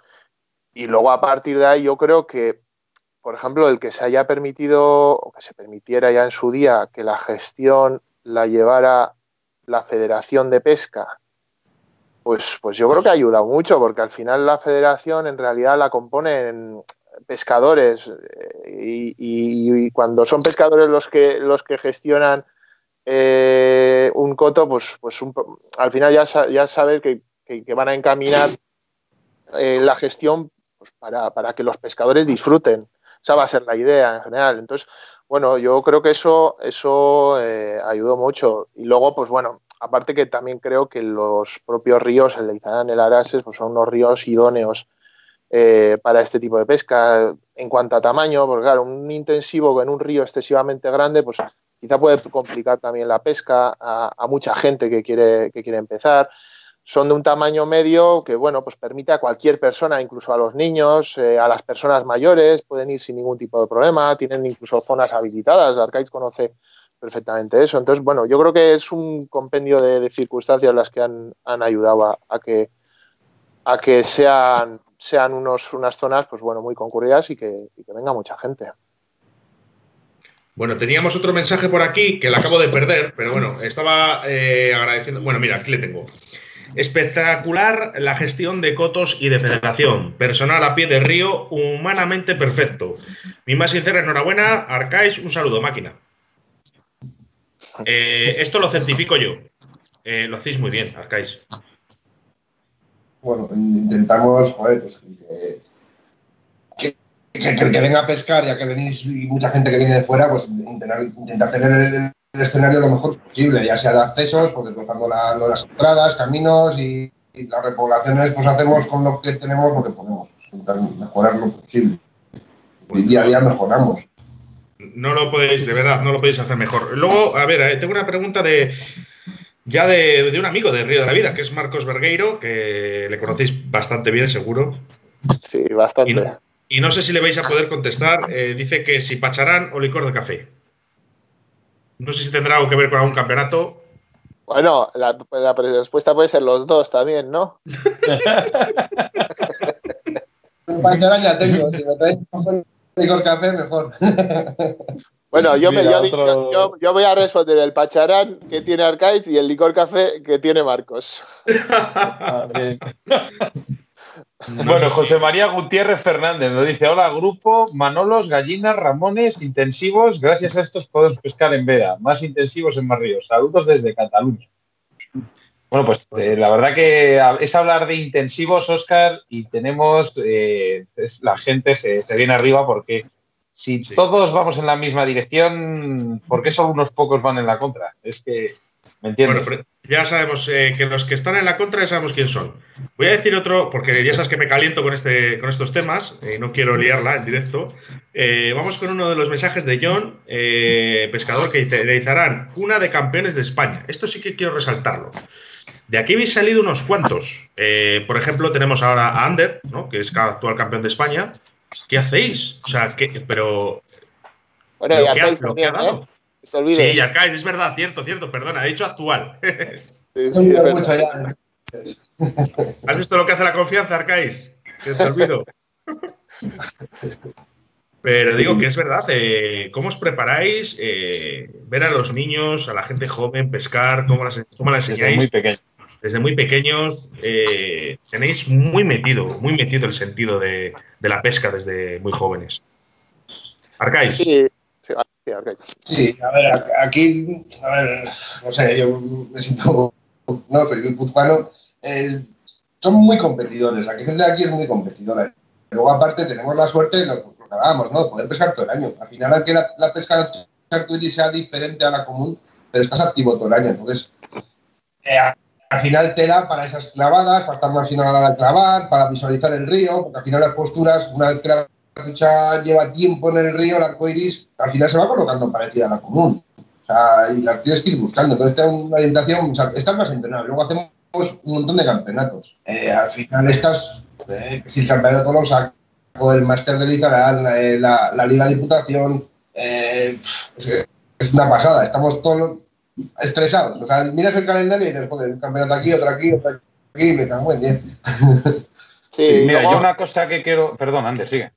D: Y luego a partir de ahí yo creo que, por ejemplo, el que se haya permitido o que se permitiera ya en su día que la gestión la llevara la Federación de Pesca, pues, pues yo creo que ha ayudado mucho, porque al final la federación en realidad la componen pescadores eh, y, cuando son pescadores los que, los que gestionan eh, un coto, pues, pues al final ya, ya sabes que, van a encaminar eh, la gestión pues, para, que los pescadores disfruten. Esa va a ser la idea en general. Entonces, bueno, yo creo que eso, eso eh, ayudó mucho. Y luego, pues bueno, aparte que también creo que los propios ríos, el Leizarán, el Arases, pues son unos ríos idóneos para este tipo de pesca. En cuanto a tamaño, porque claro, un intensivo en un río excesivamente grande, pues quizá puede complicar también la pesca a, mucha gente que quiere, que quiere empezar. Son de un tamaño medio que, bueno, pues permite a cualquier persona, incluso a los niños, eh, a las personas mayores, pueden ir sin ningún tipo de problema, tienen incluso zonas habilitadas. Arcaiz conoce perfectamente eso. Entonces, bueno, yo creo que es un compendio de, circunstancias las que han, ayudado a, que a que sean sean unos, unas zonas pues bueno muy concurridas y que, venga mucha gente.
B: Bueno, teníamos otro mensaje por aquí que lo acabo de perder, pero bueno, estaba eh, agradeciendo. Bueno, mira, aquí le tengo. Espectacular la gestión de cotos y de federación. Personal a pie de río, humanamente perfecto. Mi más sincera enhorabuena, Arcais, un saludo, máquina. Eh, esto lo certifico yo. Eh, lo hacéis muy bien, Arcais.
C: Bueno, intentamos, joder, pues que, que, venga a pescar, ya que venís y mucha gente que viene de fuera, pues intentar, tener el, escenario lo mejor posible, ya sea de accesos, pues desbrozando las entradas, caminos y, las repoblaciones, pues hacemos con lo que tenemos lo que podemos, intentar mejorar lo posible. Y día a día mejoramos.
B: No lo podéis, de verdad, no lo podéis hacer mejor. Luego, a ver, eh, tengo una pregunta de ya de, un amigo de Río de la Vida, que es Marcos Vergueiro, que le conocéis bastante bien, seguro.
D: Sí, bastante.
B: Y no, sé si le vais a poder contestar. Eh, dice que si pacharán o licor de café. No sé si tendrá algo que ver con algún campeonato.
D: Bueno, la, respuesta puede ser los dos también, ¿no?
C: pacharán ya tengo. Si me traes licor café, mejor.
D: Bueno, yo, me, yo, voy a responder el pacharán que tiene Arcaiz y el licor café que tiene Marcos.
A: bueno, José María Gutiérrez Fernández nos dice: Hola, grupo, Manolos, gallinas, Ramones, intensivos. Gracias a estos podemos pescar en veda, más intensivos en más ríos. Saludos desde Cataluña. Bueno, pues eh, la verdad que es hablar de intensivos, Oscar, y tenemos, eh, la gente se, se, viene arriba porque si todos vamos en la misma dirección, ¿por qué solo unos pocos van en la contra? Es que, ¿me entiendes? Bueno,
B: ya sabemos eh, que los que están en la contra ya sabemos quién son. Voy a decir otro, porque ya sabes que me caliento con, este, con estos temas, y eh, no quiero liarla en directo. Eh, vamos con uno de los mensajes de John, pescador, que dice, realizarán una de campeones de España. Esto sí que quiero resaltarlo. De aquí habéis salido unos cuantos. por ejemplo, tenemos ahora a Ander, ¿no? que es actual campeón de España, ¿Qué hacéis? O sea, ¿qué, pero.
D: Bueno, ya ha, lo que ha dado. ¿eh?
B: Se olvide. Sí, Arcais, es verdad, cierto, cierto, perdona, he dicho actual. ¿Has visto lo que hace la confianza, Arcais? Que te olvido. Pero digo que es verdad, eh, ¿cómo os preparáis? Eh, ver a los niños, a la gente joven, pescar, ¿cómo, las, cómo la enseñáis?
A: muy pequeño
B: desde muy pequeños eh, tenéis muy metido, muy metido el sentido de, la pesca desde muy jóvenes. Arcais.
C: Sí, sí, sí, a ver, aquí, a ver, no sé, yo me siento, no, soy guipuzcoano, eh, son muy competidores, la gente de aquí es muy competidora. Luego, aparte, tenemos la suerte, lo, lo que hablábamos, ¿no? De poder pescar todo el año. Al final, aunque la, la pesca sea diferente a la común, pero estás activo todo el año. Entonces, eh, al final te da para esas clavadas, para estar más fino a clavar, para visualizar el río, porque al final las posturas, una vez que la trucha lleva tiempo en el río, el arco iris, al final se va colocando parecida a la común. O sea, y las tienes que ir buscando. Entonces, te da una orientación, o sea, estás más entrenado. Luego hacemos un montón de campeonatos. Eh, al final, estás, eh, si el campeonato lo saco, el máster de Lizarán, eh, la, la, Liga de Diputación, es, es una pasada. Estamos todos estresados. O sea, miras el calendario y dices, joder, un campeonato aquí, otro aquí, otro aquí, me cago en bien.
A: Sí, mira, yo una cosa que quiero. Perdón, antes, sigue.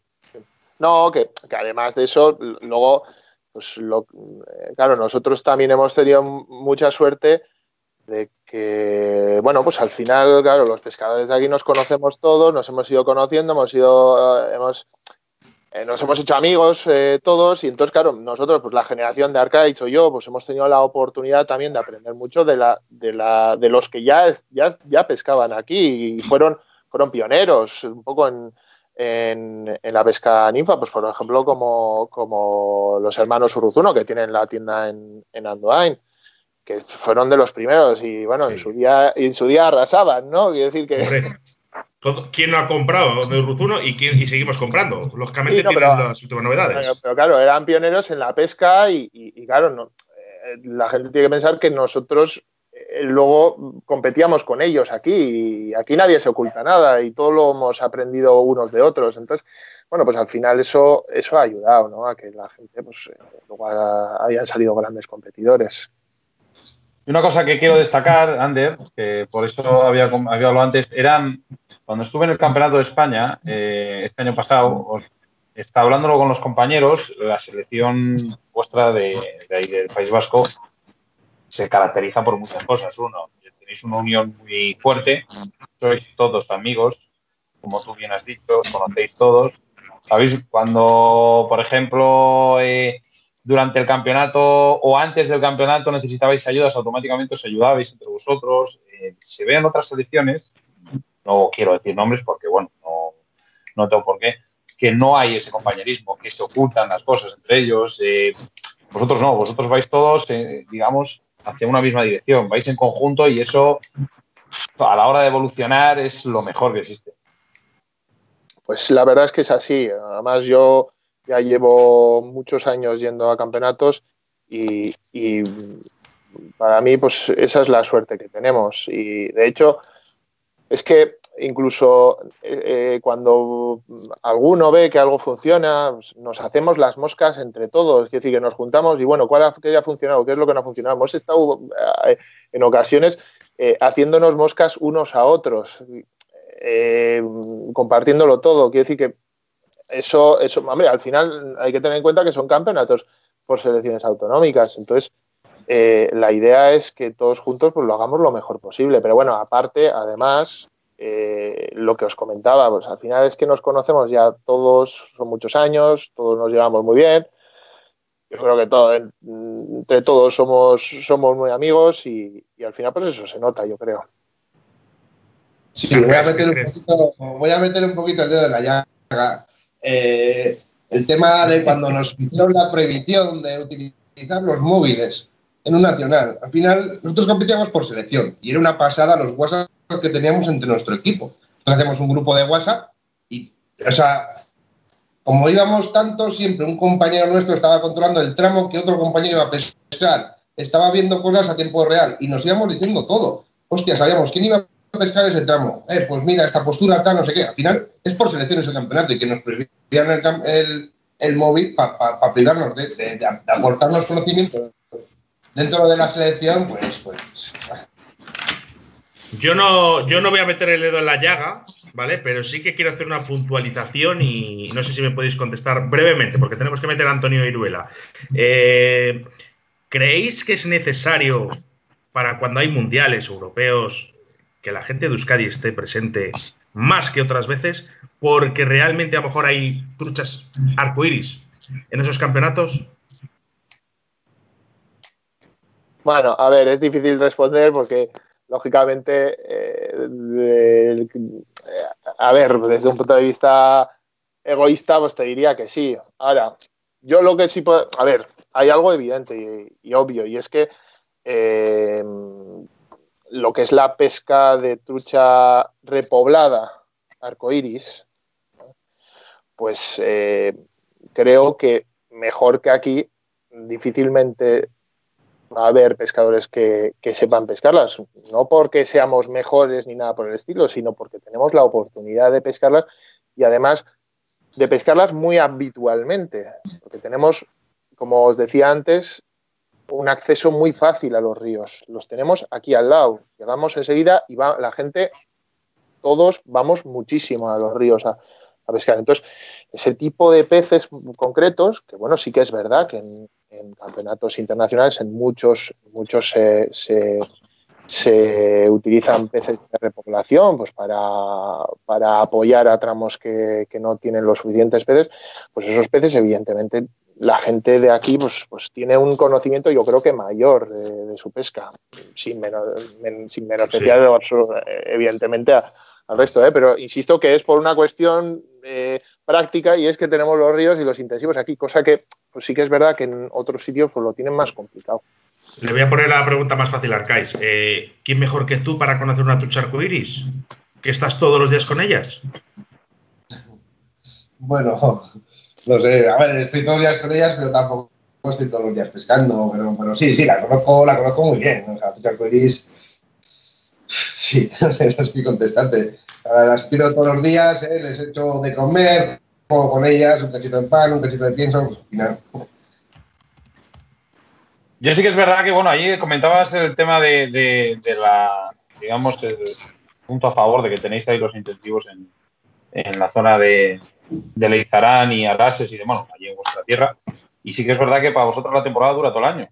D: No, que, que además de eso, luego, pues lo, eh, claro, nosotros también hemos tenido mucha suerte de que, bueno, pues al final, claro, los pescadores de aquí nos conocemos todos, nos hemos ido conociendo, hemos ido, eh, hemos eh, nos hemos hecho amigos eh, todos y entonces, claro, nosotros, pues la generación de Arcade o yo, pues hemos tenido la oportunidad también de aprender mucho de, la, de, la, de los que ya, ya, ya pescaban aquí y fueron, fueron pioneros un poco en, en, la pesca ninfa, pues por ejemplo como, como los hermanos Uruzuno que tienen la tienda en, en Andoain que fueron de los primeros y bueno, en su día en su día arrasaban, ¿no? Quiero decir que
B: ¿Quién no ha comprado de Urruzuno y, quién, y seguimos comprando? Lógicamente tienen las últimas novedades.
D: Pero, claro, eran pioneros en la pesca y, claro, no, eh, la gente tiene que pensar que nosotros, eh, luego competíamos con ellos aquí y aquí nadie se oculta nada y todo lo hemos aprendido unos de otros. Entonces, bueno, pues al final eso, eso ha ayudado ¿no? a que la gente pues, eh, luego hayan salido grandes competidores.
A: Una cosa que quiero destacar, Ander, que por eso había, hablado antes, eran cuando estuve en el Campeonato de España eh, este año pasado, estaba hablándolo con los compañeros, la selección vuestra de ahí del País Vasco se caracteriza por muchas cosas. Uno, tenéis una unión muy fuerte, sois todos amigos, como tú bien has dicho, os conocéis todos. ¿Sabéis? Cuando, por ejemplo, eh, durante el campeonato o antes del campeonato necesitabais ayudas, automáticamente os ayudabais entre vosotros. Eh, se ve en otras selecciones, no quiero decir nombres porque, bueno, no, no tengo por qué, que no hay ese compañerismo, que se ocultan las cosas entre ellos. Eh, vosotros no, vosotros vais todos, digamos, hacia una misma dirección, vais en conjunto y eso a la hora de evolucionar es lo mejor que existe.
D: Pues la verdad es que es así. Además yo ya llevo muchos años yendo a campeonatos y, para mí pues esa es la suerte que tenemos. Y de hecho es que incluso eh, eh, cuando alguno ve que algo funciona, pues, nos hacemos las moscas entre todos, es decir, que nos juntamos y bueno, ¿cuál ha, qué funcionado? ¿Qué es lo que no ha funcionado? Hemos estado eh, en ocasiones haciéndonos moscas unos a otros, compartiéndolo todo. Quiero decir que eso, eso, hombre, al final hay que tener en cuenta que son campeonatos por selecciones autonómicas, entonces la idea es que todos juntos pues, lo hagamos lo mejor posible. Pero bueno, aparte, además, eh, lo que os comentaba, pues al final es que nos conocemos ya todos, son muchos años, todos nos llevamos muy bien. Yo creo que todo, entre todos somos, somos muy amigos y, al final pues eso se nota, yo creo.
C: Sí, voy a meter un poquito, voy a meter un poquito el dedo en la llaga. Eh, el tema de cuando nos hicieron la prohibición de utilizar los móviles en un nacional. Al final, nosotros competíamos por selección y era una pasada los WhatsApp que teníamos entre nuestro equipo. hacemos un grupo de WhatsApp y, o sea, como íbamos tanto, siempre un compañero nuestro estaba controlando el tramo que otro compañero iba a pescar, estaba viendo cosas a tiempo real y nos íbamos diciendo todo. Hostia, sabíamos quién iba pescar ese tramo. Eh, pues mira, esta postura tal, no sé qué. Al final es por selecciones el campeonato y que nos prohibieran el, móvil para privarnos de, aportarnos conocimiento dentro de la selección, pues, pues
B: yo no, yo no voy a meter el dedo en la llaga, ¿vale? Pero sí que quiero hacer una puntualización y no sé si me podéis contestar brevemente, porque tenemos que meter a Antonio Iruela. Eh, ¿Creéis que es necesario para cuando hay mundiales europeos que la gente de Euskadi esté presente más que otras veces? Porque realmente a lo mejor hay truchas arcoíris en esos campeonatos.
D: Bueno, a ver, es difícil responder porque lógicamente, eh, a ver, desde un punto de vista egoísta, pues te diría que sí. Ahora, yo lo que sí puedo, a ver, hay algo evidente y, obvio, y es que eh, lo que es la pesca de trucha repoblada, arcoiris, pues eh, creo que mejor que aquí difícilmente va a haber pescadores que, sepan pescarlas, no porque seamos mejores ni nada por el estilo, sino porque tenemos la oportunidad de pescarlas y además de pescarlas muy habitualmente, porque tenemos, como os decía antes, un acceso muy fácil a los ríos. Los tenemos aquí al lado. Llegamos enseguida y va la gente, todos vamos muchísimo a los ríos a, a pescar. Entonces, ese tipo de peces concretos, que bueno, sí que es verdad que en, campeonatos internacionales, en muchos, muchos se, utilizan peces de repoblación pues para, apoyar a tramos que, no tienen los suficientes peces, pues esos peces evidentemente la gente de aquí pues, pues tiene un conocimiento yo creo que mayor de, su pesca, sin, menos, sin menospreciar evidentemente al resto, ¿eh? pero insisto que es por una cuestión eh, práctica y es que tenemos los ríos y los intensivos aquí, cosa que pues sí que es verdad que en otros sitios pues, lo tienen más complicado.
B: Le voy a poner la pregunta más fácil, Arcais. Eh, ¿Quién mejor que tú para conocer una trucha arcoiris? ¿Que estás todos los días con ellas?
C: Bueno, no sé. A ver, estoy todos los días con ellas, pero tampoco estoy todos los días pescando, pero, pero sí, sí, la conozco, la conozco muy bien. O sea, Ficha Arcoiris, sí, estoy contestante. Las tiro todos los días, ¿eh? les echo de comer, juego con ellas, un cachito de pan, un cachito de pienso, pues al final.
A: Yo sí que es verdad que, bueno, ahí comentabas el tema de, de, la, digamos, el punto a favor de que tenéis ahí los intensivos en, en la zona de, de Leizarán y Arases y demás, allí en vuestra tierra. Y sí que es verdad que para vosotros la temporada dura todo el año.